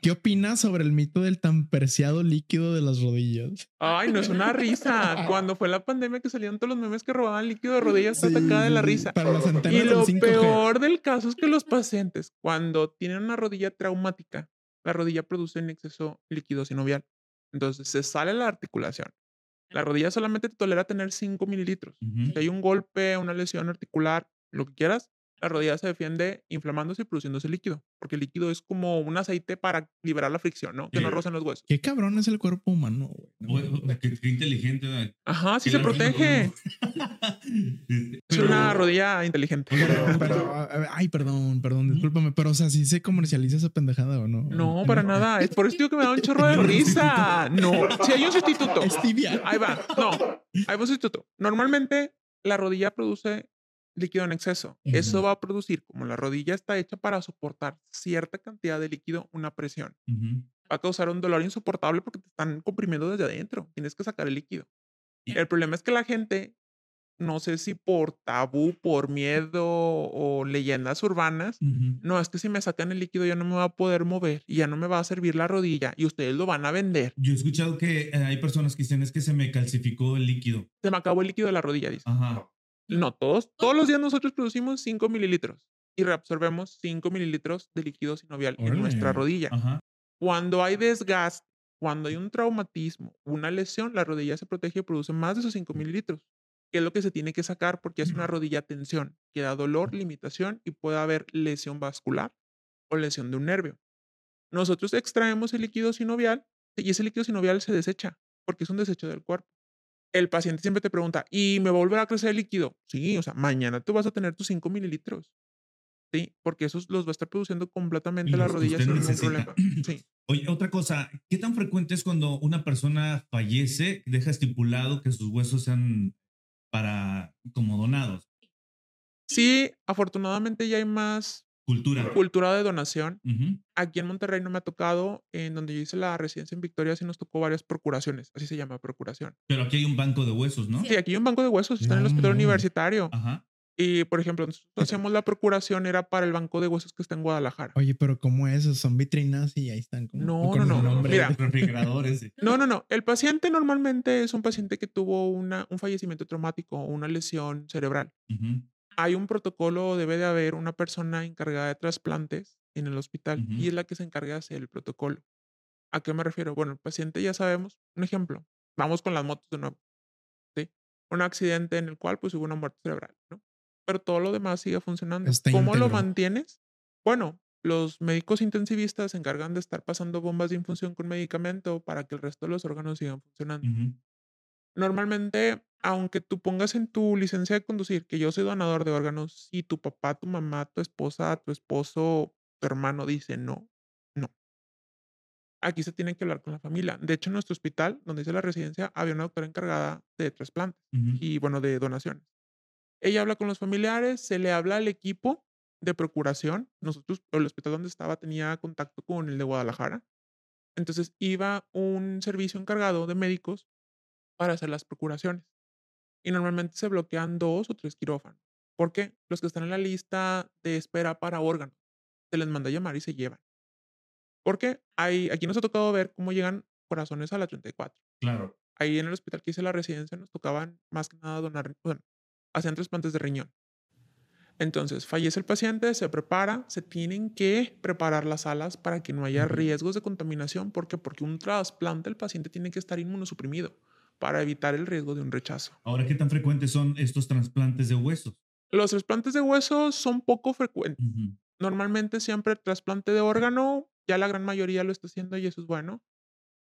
S2: ¿Qué opinas sobre el mito del tan preciado líquido de las rodillas?
S1: Ay, no es una risa. (laughs) Cuando fue la pandemia que salieron todos los memes que robaban líquido de rodillas,
S2: Sí,
S1: está atacada de la risa.
S2: Para las antenas
S1: Y lo
S2: 5G.
S1: peor del caso es que los pacientes, cuando tienen una rodilla traumática, la rodilla produce en exceso líquido sinovial. Entonces se sale la articulación. La rodilla solamente te tolera tener 5 mililitros. Si hay un golpe, una lesión articular, lo que quieras, la rodilla se defiende inflamándose y produciéndose líquido. Porque el líquido es como un aceite para liberar la fricción, ¿no? Que no
S3: Sí.
S1: rozan los huesos.
S2: Qué cabrón es el cuerpo humano, güey. No
S3: qué, qué inteligente. güey.
S1: Ajá, sí se protege. (laughs)
S3: Este,
S1: Es una rodilla inteligente.
S2: Pero, pero, ay, perdón, perdón, discúlpame, pero o sea, ¿sí se comercializa esa pendejada o no?
S1: No, para nada. Es por eso digo que me da un chorro de (laughs) risa. No, si hay un sustituto.
S2: Es tibia.
S1: Ahí va. No, hay un sustituto. Normalmente la rodilla produce líquido en exceso. Eso va a producir, como la rodilla está hecha para soportar cierta cantidad de líquido, una presión. Va a causar un dolor insoportable porque te están comprimiendo desde adentro. Tienes que sacar el líquido.
S3: Y-
S1: El problema es que la gente, no sé si por tabú, por miedo o leyendas urbanas, no, es que si me sacan el líquido ya no me va a poder mover y ya no me va a servir la rodilla y ustedes lo van a vender.
S3: Yo he escuchado que eh, hay personas que dicen es que se me calcificó el líquido.
S1: Se me acabó el líquido de la rodilla, dice.
S3: Ajá.
S1: No, todos, todos los días nosotros producimos 5 mililitros y reabsorbemos 5 mililitros de líquido sinovial en nuestra rodilla.
S3: Ajá.
S1: Cuando hay desgaste, cuando hay un traumatismo, una lesión, la rodilla se protege y produce más de esos 5 mililitros, que es lo que se tiene que sacar porque es una rodilla tensión, que da dolor, limitación y puede haber lesión vascular o lesión de un nervio. Nosotros extraemos el líquido sinovial y ese líquido sinovial se desecha porque es un desecho del cuerpo. El paciente siempre te pregunta, ¿y me va a volver a crecer el líquido? Sí, o sea, mañana tú vas a tener tus 5 mililitros. Sí, porque esos los va a estar produciendo completamente
S3: Y
S1: la
S3: los que
S1: rodilla
S3: usted
S1: sin ningún problema. (clears throat) Sí.
S3: Oye, otra cosa, ¿qué tan frecuente es cuando una persona fallece, deja estipulado que sus huesos sean para como donados?
S1: Sí, afortunadamente ya hay más
S3: Cultura.
S1: cultura de donación. Aquí en Monterrey no me ha tocado, en donde yo hice la residencia en Victoria, sí nos tocó varias procuraciones, así se llama procuración.
S3: Pero aquí hay un banco de huesos, ¿no?
S1: Sí, aquí hay un banco de huesos, está en el hospital
S2: mames.
S1: universitario.
S3: Ajá.
S1: Y, por ejemplo, nosotros (laughs) hacíamos la procuración, era para el banco de huesos que está en Guadalajara.
S2: Oye, pero ¿cómo es? Son vitrinas y ahí están. Como,
S1: No,
S2: con
S1: no, no. Mira.
S3: Refrigeradores.
S1: No, no, no. El paciente normalmente es un paciente que tuvo una, un fallecimiento traumático o una lesión cerebral. Hay un protocolo, debe de haber una persona encargada de trasplantes en el hospital y es la que se encarga de hacer el protocolo. ¿A qué me refiero? Bueno, el paciente ya sabemos, un ejemplo, vamos con las motos de nuevo. ¿sí? Un accidente en el cual pues hubo una muerte cerebral, ¿no? Pero todo lo demás sigue funcionando.
S2: Está
S1: ¿Cómo lo mantienes? Bueno, los médicos intensivistas se encargan de estar pasando bombas de infusión con medicamento para que el resto de los órganos sigan funcionando. Normalmente, aunque tú pongas en tu licencia de conducir que yo soy donador de órganos y tu papá, tu mamá, tu esposa, tu esposo, tu hermano dice no, no. Aquí se tiene que hablar con la familia. De hecho, en nuestro hospital, donde hice la residencia, había una doctora encargada de trasplantes y, bueno, de donaciones. Ella habla con los familiares, se le habla al equipo de procuración. Nosotros, el hospital donde estaba, tenía contacto con el de Guadalajara. Entonces iba un servicio encargado de médicos para hacer las procuraciones. Y normalmente se bloquean dos o tres quirófanos. ¿Por qué? Los que están en la lista de espera para órganos, se les manda a llamar y se llevan. Porque hay, aquí nos ha tocado ver cómo llegan corazones a la 34.
S3: Claro.
S1: Ahí en el hospital que hice la residencia nos tocaban más que nada donar, bueno, hacían trasplantes de riñón. Entonces, fallece el paciente, se prepara, se tienen que preparar las salas para que no haya riesgos de contaminación. ¿Por qué? Porque un trasplante el paciente tiene que estar inmunosuprimido para evitar el riesgo de un rechazo.
S3: Ahora, ¿qué tan frecuentes son estos trasplantes de huesos?
S1: Los trasplantes de huesos son poco frecuentes.
S3: Ujú.
S1: Normalmente siempre trasplante de órgano, ya la gran mayoría lo está haciendo y eso es bueno.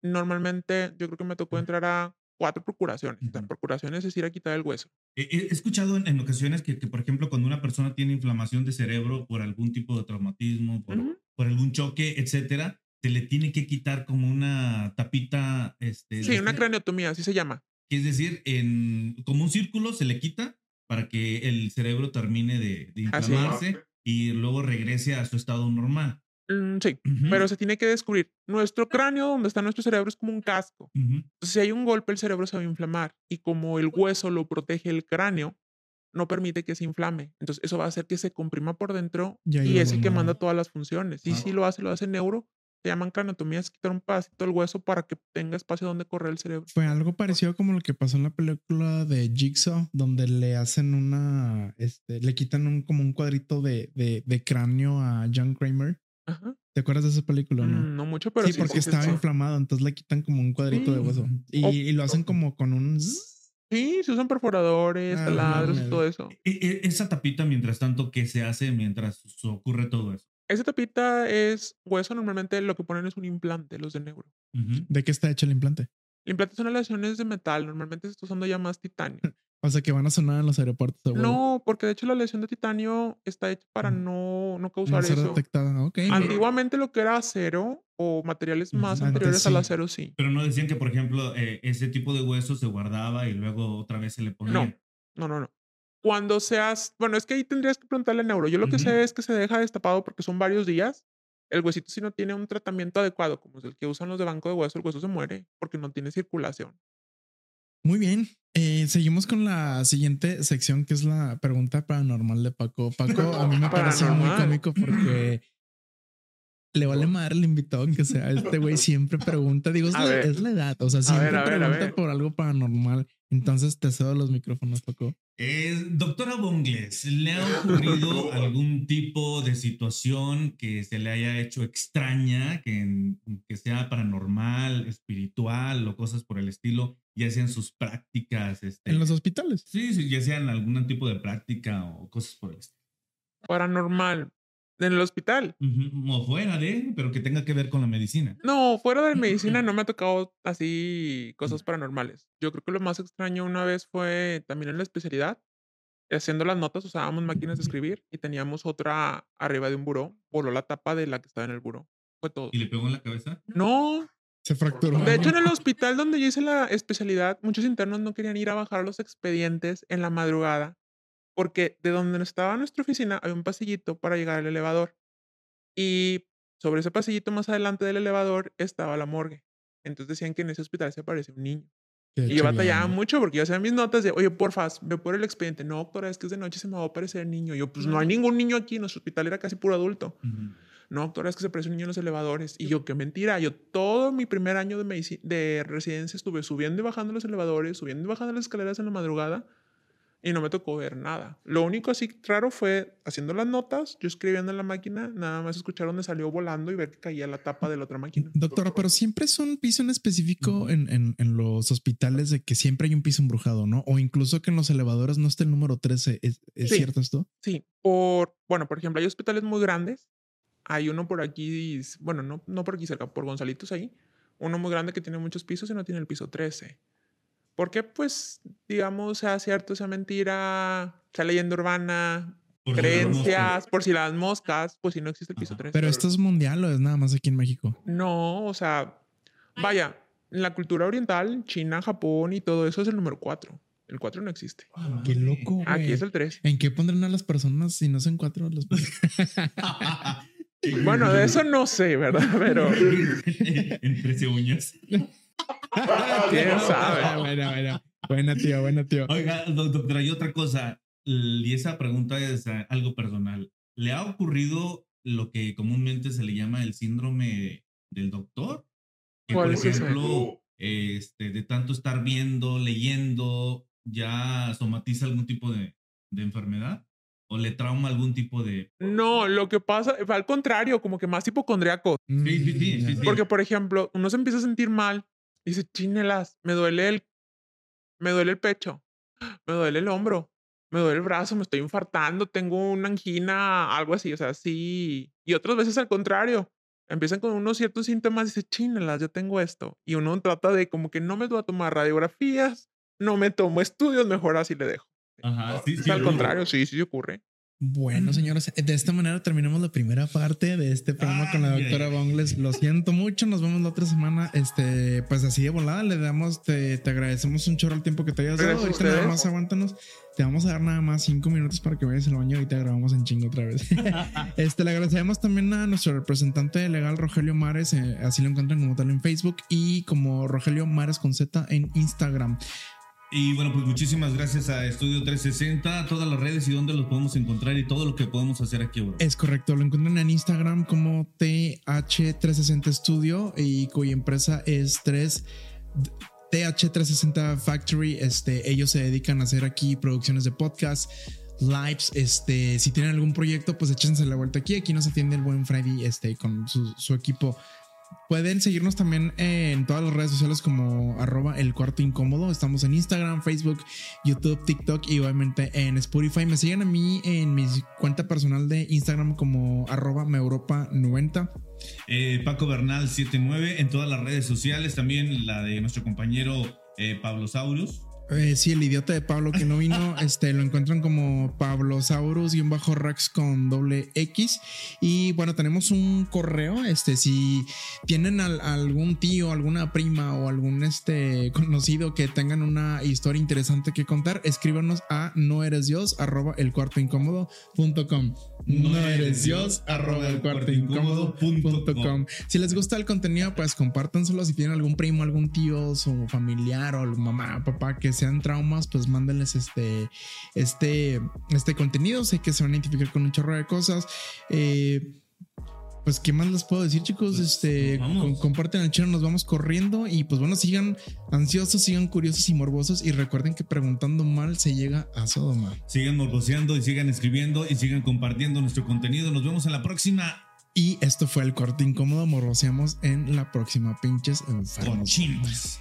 S1: Normalmente yo creo que me tocó entrar a cuatro procuraciones. O sea,
S3: Ujú.
S1: procuraciones es ir a quitar el hueso.
S3: He, escuchado en, en ocasiones que, que, por ejemplo, cuando una persona tiene inflamación de cerebro por algún tipo de traumatismo, por,
S1: Ujú.
S3: por algún choque, etcétera, se le tiene que quitar como una tapita, este,
S1: Sí, una craniotomía, así se llama.
S3: que es decir, en, como un círculo se le quita para que el cerebro termine de, de inflamarse y luego regrese a su estado normal.
S1: Mm, sí,
S3: Ujú,
S1: pero se tiene que descubrir. Nuestro cráneo, donde está nuestro cerebro, es como un casco.
S3: ujú.
S1: Entonces, si hay un golpe, el cerebro se va a inflamar. Y como el hueso lo protege el cráneo, no permite que se inflame. Entonces, eso va a hacer que se comprima por dentro
S2: Ya
S1: y es el que manda todas las funciones. Y
S3: Ah.
S1: si lo hace, lo hace neuro. Se llaman craniotomías, quitar un pedacito del hueso para que tenga espacio donde correr el cerebro.
S2: Fue algo parecido como lo que pasó en la película de Jigsaw, donde le hacen una, este, le quitan un, como un cuadrito de, de, de cráneo a John Kramer.
S1: Ajá.
S2: ¿Te acuerdas de esa película no?
S1: Mm, no mucho, pero
S2: sí,
S1: sí,
S2: porque
S1: sí,
S2: estaba
S1: sí.
S2: inflamado, entonces le quitan como un cuadrito de hueso. Y,
S1: O-
S2: y lo hacen como con un...
S1: Sí, se usan perforadores,
S2: Ah,
S1: taladros y todo eso.
S3: E- e- esa tapita, mientras tanto, ¿qué se hace mientras ocurre todo eso?
S1: Esa tapita es hueso, normalmente lo que ponen es un implante, los de neuro.
S2: ¿De qué está hecho el implante?
S1: El implante son aleaciones de metal, normalmente se está usando ya más titanio. (laughs)
S2: O sea, que van a sonar en los aeropuertos. huevo.
S1: No, porque de hecho la aleación de titanio está hecha para
S2: Mm.
S1: no, no
S2: No
S1: causar
S2: ser
S1: eso.
S2: detectada. Ok.
S1: Antiguamente lo que era acero o materiales más anteriores al acero, sí.
S3: Pero no decían que, por ejemplo, eh, ese tipo de hueso se guardaba y luego otra vez se le ponía.
S1: No, no, no, no. Cuando seas, bueno, es que ahí tendrías que preguntarle al neuro. Yo lo que sé es que se deja destapado porque son varios días. El huesito si no tiene un tratamiento adecuado, como es el que usan los de banco de hueso, el hueso se muere porque no tiene circulación.
S2: Muy bien. Eh, seguimos con la siguiente sección, que es la pregunta paranormal de Paco. (laughs) Paco, a mí me parece muy cómico porque le vale madre el invitado que sea. Este güey (laughs) siempre pregunta. Digo, es, la, es la edad. O sea, siempre
S1: ver, a ver, a
S2: pregunta
S1: ver.
S2: por algo paranormal. Entonces te cedo los micrófonos, Paco.
S3: Eh, doctora Bongles, ¿le ha ocurrido (laughs) algún tipo de situación que se le haya hecho extraña, que, que sea paranormal, espiritual o cosas por el estilo, ya sean sus prácticas? Este,
S2: En los hospitales.
S3: Sí, sí, ya sean algún tipo de práctica o cosas por el estilo.
S1: Paranormal. En el hospital.
S3: Ujú, O fuera de, pero que tenga que ver con la medicina.
S1: No, fuera de (clears throat) medicina no me ha tocado así cosas paranormales. Yo creo que lo más extraño una vez fue también en la especialidad. Haciendo las notas usábamos máquinas de escribir y teníamos otra arriba de un buró. Voló la tapa de la que estaba en el buró. Fue todo.
S3: ¿Y le pegó en la cabeza?
S1: No,
S2: Se fracturó.
S1: de hecho en el hospital donde yo hice la especialidad, muchos internos no querían ir a bajar los expedientes en la madrugada porque de donde estaba nuestra oficina había un pasillito para llegar al elevador. Y sobre ese pasillito más adelante del elevador estaba la morgue. Entonces decían que en ese hospital se aparecía un niño.
S2: Qué
S1: Y yo batallaba mucho porque yo hacía mis notas de, oye, porfa, ve por el expediente. No, doctora, es que es de noche se me va a aparecer el niño. Yo, pues no hay ningún niño aquí. Nuestro hospital era casi puro adulto.
S3: Ujú.
S1: No, doctora, es que se aparece un niño en los elevadores. Y yo, qué mentira. Yo todo mi primer año de, de residencia estuve subiendo y bajando los elevadores, subiendo y bajando las escaleras en la madrugada. Y no me tocó ver nada. Lo único así raro fue haciendo las notas, yo escribiendo en la máquina, nada más escuchar dónde salió volando y ver que caía la tapa de la otra máquina.
S2: Doctora, pero siempre es un piso en específico en, en- en los hospitales de que siempre hay un piso embrujado, ¿no? O incluso que en los elevadores no esté el número 13. ¿Es, es
S1: Sí.
S2: cierto esto?
S1: Sí, por, bueno, por ejemplo, hay hospitales muy grandes. Hay uno por aquí, bueno, no, no por aquí cerca, por Gonzalitos ahí. Uno muy grande que tiene muchos pisos y no tiene el piso 13. Porque, pues, digamos, sea cierto, sea mentira, sea leyenda urbana,
S3: Por si
S1: creencias, por si las moscas, pues si no existe el piso
S3: Ajá.
S1: 13.
S2: Pero esto es mundial o es nada más aquí en México.
S1: No, o sea, vaya, en la cultura oriental, China, Japón y todo eso es el número 4. El 4 no existe.
S2: Qué loco. güey.
S1: Aquí es el 3.
S2: ¿En qué pondrán a las personas si no son cuatro? Los... (laughs)
S1: Bueno, de eso no sé, ¿verdad? (laughs) Pero
S3: en 13 uñas. (laughs)
S1: quién sabe.
S2: Buena, buena. Buena, tío, buena, tío.
S3: Oiga, doc- doctora, y otra cosa, y esa pregunta es eh, algo personal. ¿Le ha ocurrido lo que comúnmente se le llama el síndrome del doctor? Que,
S1: ¿Cuál
S3: por ejemplo, este, de tanto estar viendo, leyendo, ya somatiza algún tipo de, de enfermedad? ¿O le trauma algún tipo de...
S1: No, lo que pasa, al contrario, como que más hipocondriaco.
S3: Sí, sí, sí, sí, sí.
S1: Porque, por ejemplo, uno se empieza a sentir mal, dice, chinelas, me duele el, me duele el pecho, me duele el hombro, me duele el brazo, me estoy infartando, tengo una angina, algo así, o sea, sí. Y otras veces al contrario, empiezan con unos ciertos síntomas y dice, chínelas, yo tengo esto. Y uno trata de como que no me voy a tomar radiografías, no me tomo estudios, mejor así le dejo.
S3: Ajá, sí, sí.
S1: al contrario, sí, sí ocurre.
S2: Bueno, señores, de esta manera terminamos la primera parte de este programa con la doctora. Bongles. Lo siento mucho, nos vemos la otra semana. Este, pues así de volada, le damos, te, te agradecemos un chorro el tiempo que te hayas dado. Ahorita nada más aguántanos. Te vamos a dar nada más cinco minutos para que vayas al baño y te grabamos en chingo otra vez. (laughs) este, le agradecemos también a nuestro representante legal, Rogelio Mares. eh, así lo encuentran como tal en Facebook y como Rogelio Mares con Z en Instagram.
S3: Y bueno, pues muchísimas gracias a Estudio 360, todas las redes y dónde los podemos encontrar y todo lo que podemos hacer aquí, bro.
S2: Es correcto, lo encuentran en Instagram como TH360 Studio y cuya empresa es 3 TH360 Factory. Este, ellos se dedican a hacer aquí producciones de podcast, lives. Este, si tienen algún proyecto, pues échense la vuelta aquí. Aquí nos atiende el buen Freddy este, con su, su equipo. Pueden seguirnos también en todas las redes sociales como arroba el cuarto incómodo. Estamos en Instagram, Facebook, YouTube, TikTok y obviamente en Spotify. Me siguen a mí en mi cuenta personal de Instagram como arroba meuropa90.
S3: Eh, Paco Bernal 79 en todas las redes sociales, también la de nuestro compañero eh, Pablo Saurus.
S2: Eh, sí, el idiota de Pablo que no vino, (laughs) este, lo encuentran como Pablosaurus-Rex con doble X. Y bueno, tenemos un correo. Este, si tienen al- algún tío, alguna prima o algún este, conocido que tengan una historia interesante que contar, escríbanos a no eres Dios arroba el cuarto incómodo punto com. No eres Dios arroba el cuarto incómodo punto com. Si les gusta el contenido, pues compártanselo. Si tienen algún primo, algún tío, su familiar o mamá, papá que sean traumas, pues mándenles este, este, este contenido. Sé que se van a identificar con un chorro de cosas. Eh, pues, ¿qué más les puedo decir, chicos?
S3: Pues,
S2: este, com- comparten el channel, nos vamos corriendo. Y pues bueno, sigan ansiosos, sigan curiosos y morbosos. Y recuerden que preguntando mal se llega a Sodoma.
S3: Sigan morboseando y sigan escribiendo y sigan compartiendo nuestro contenido. Nos vemos en la próxima.
S2: Y esto fue el corte incómodo. Morboseamos en la próxima. Pinches enfermos.
S3: Cochinos.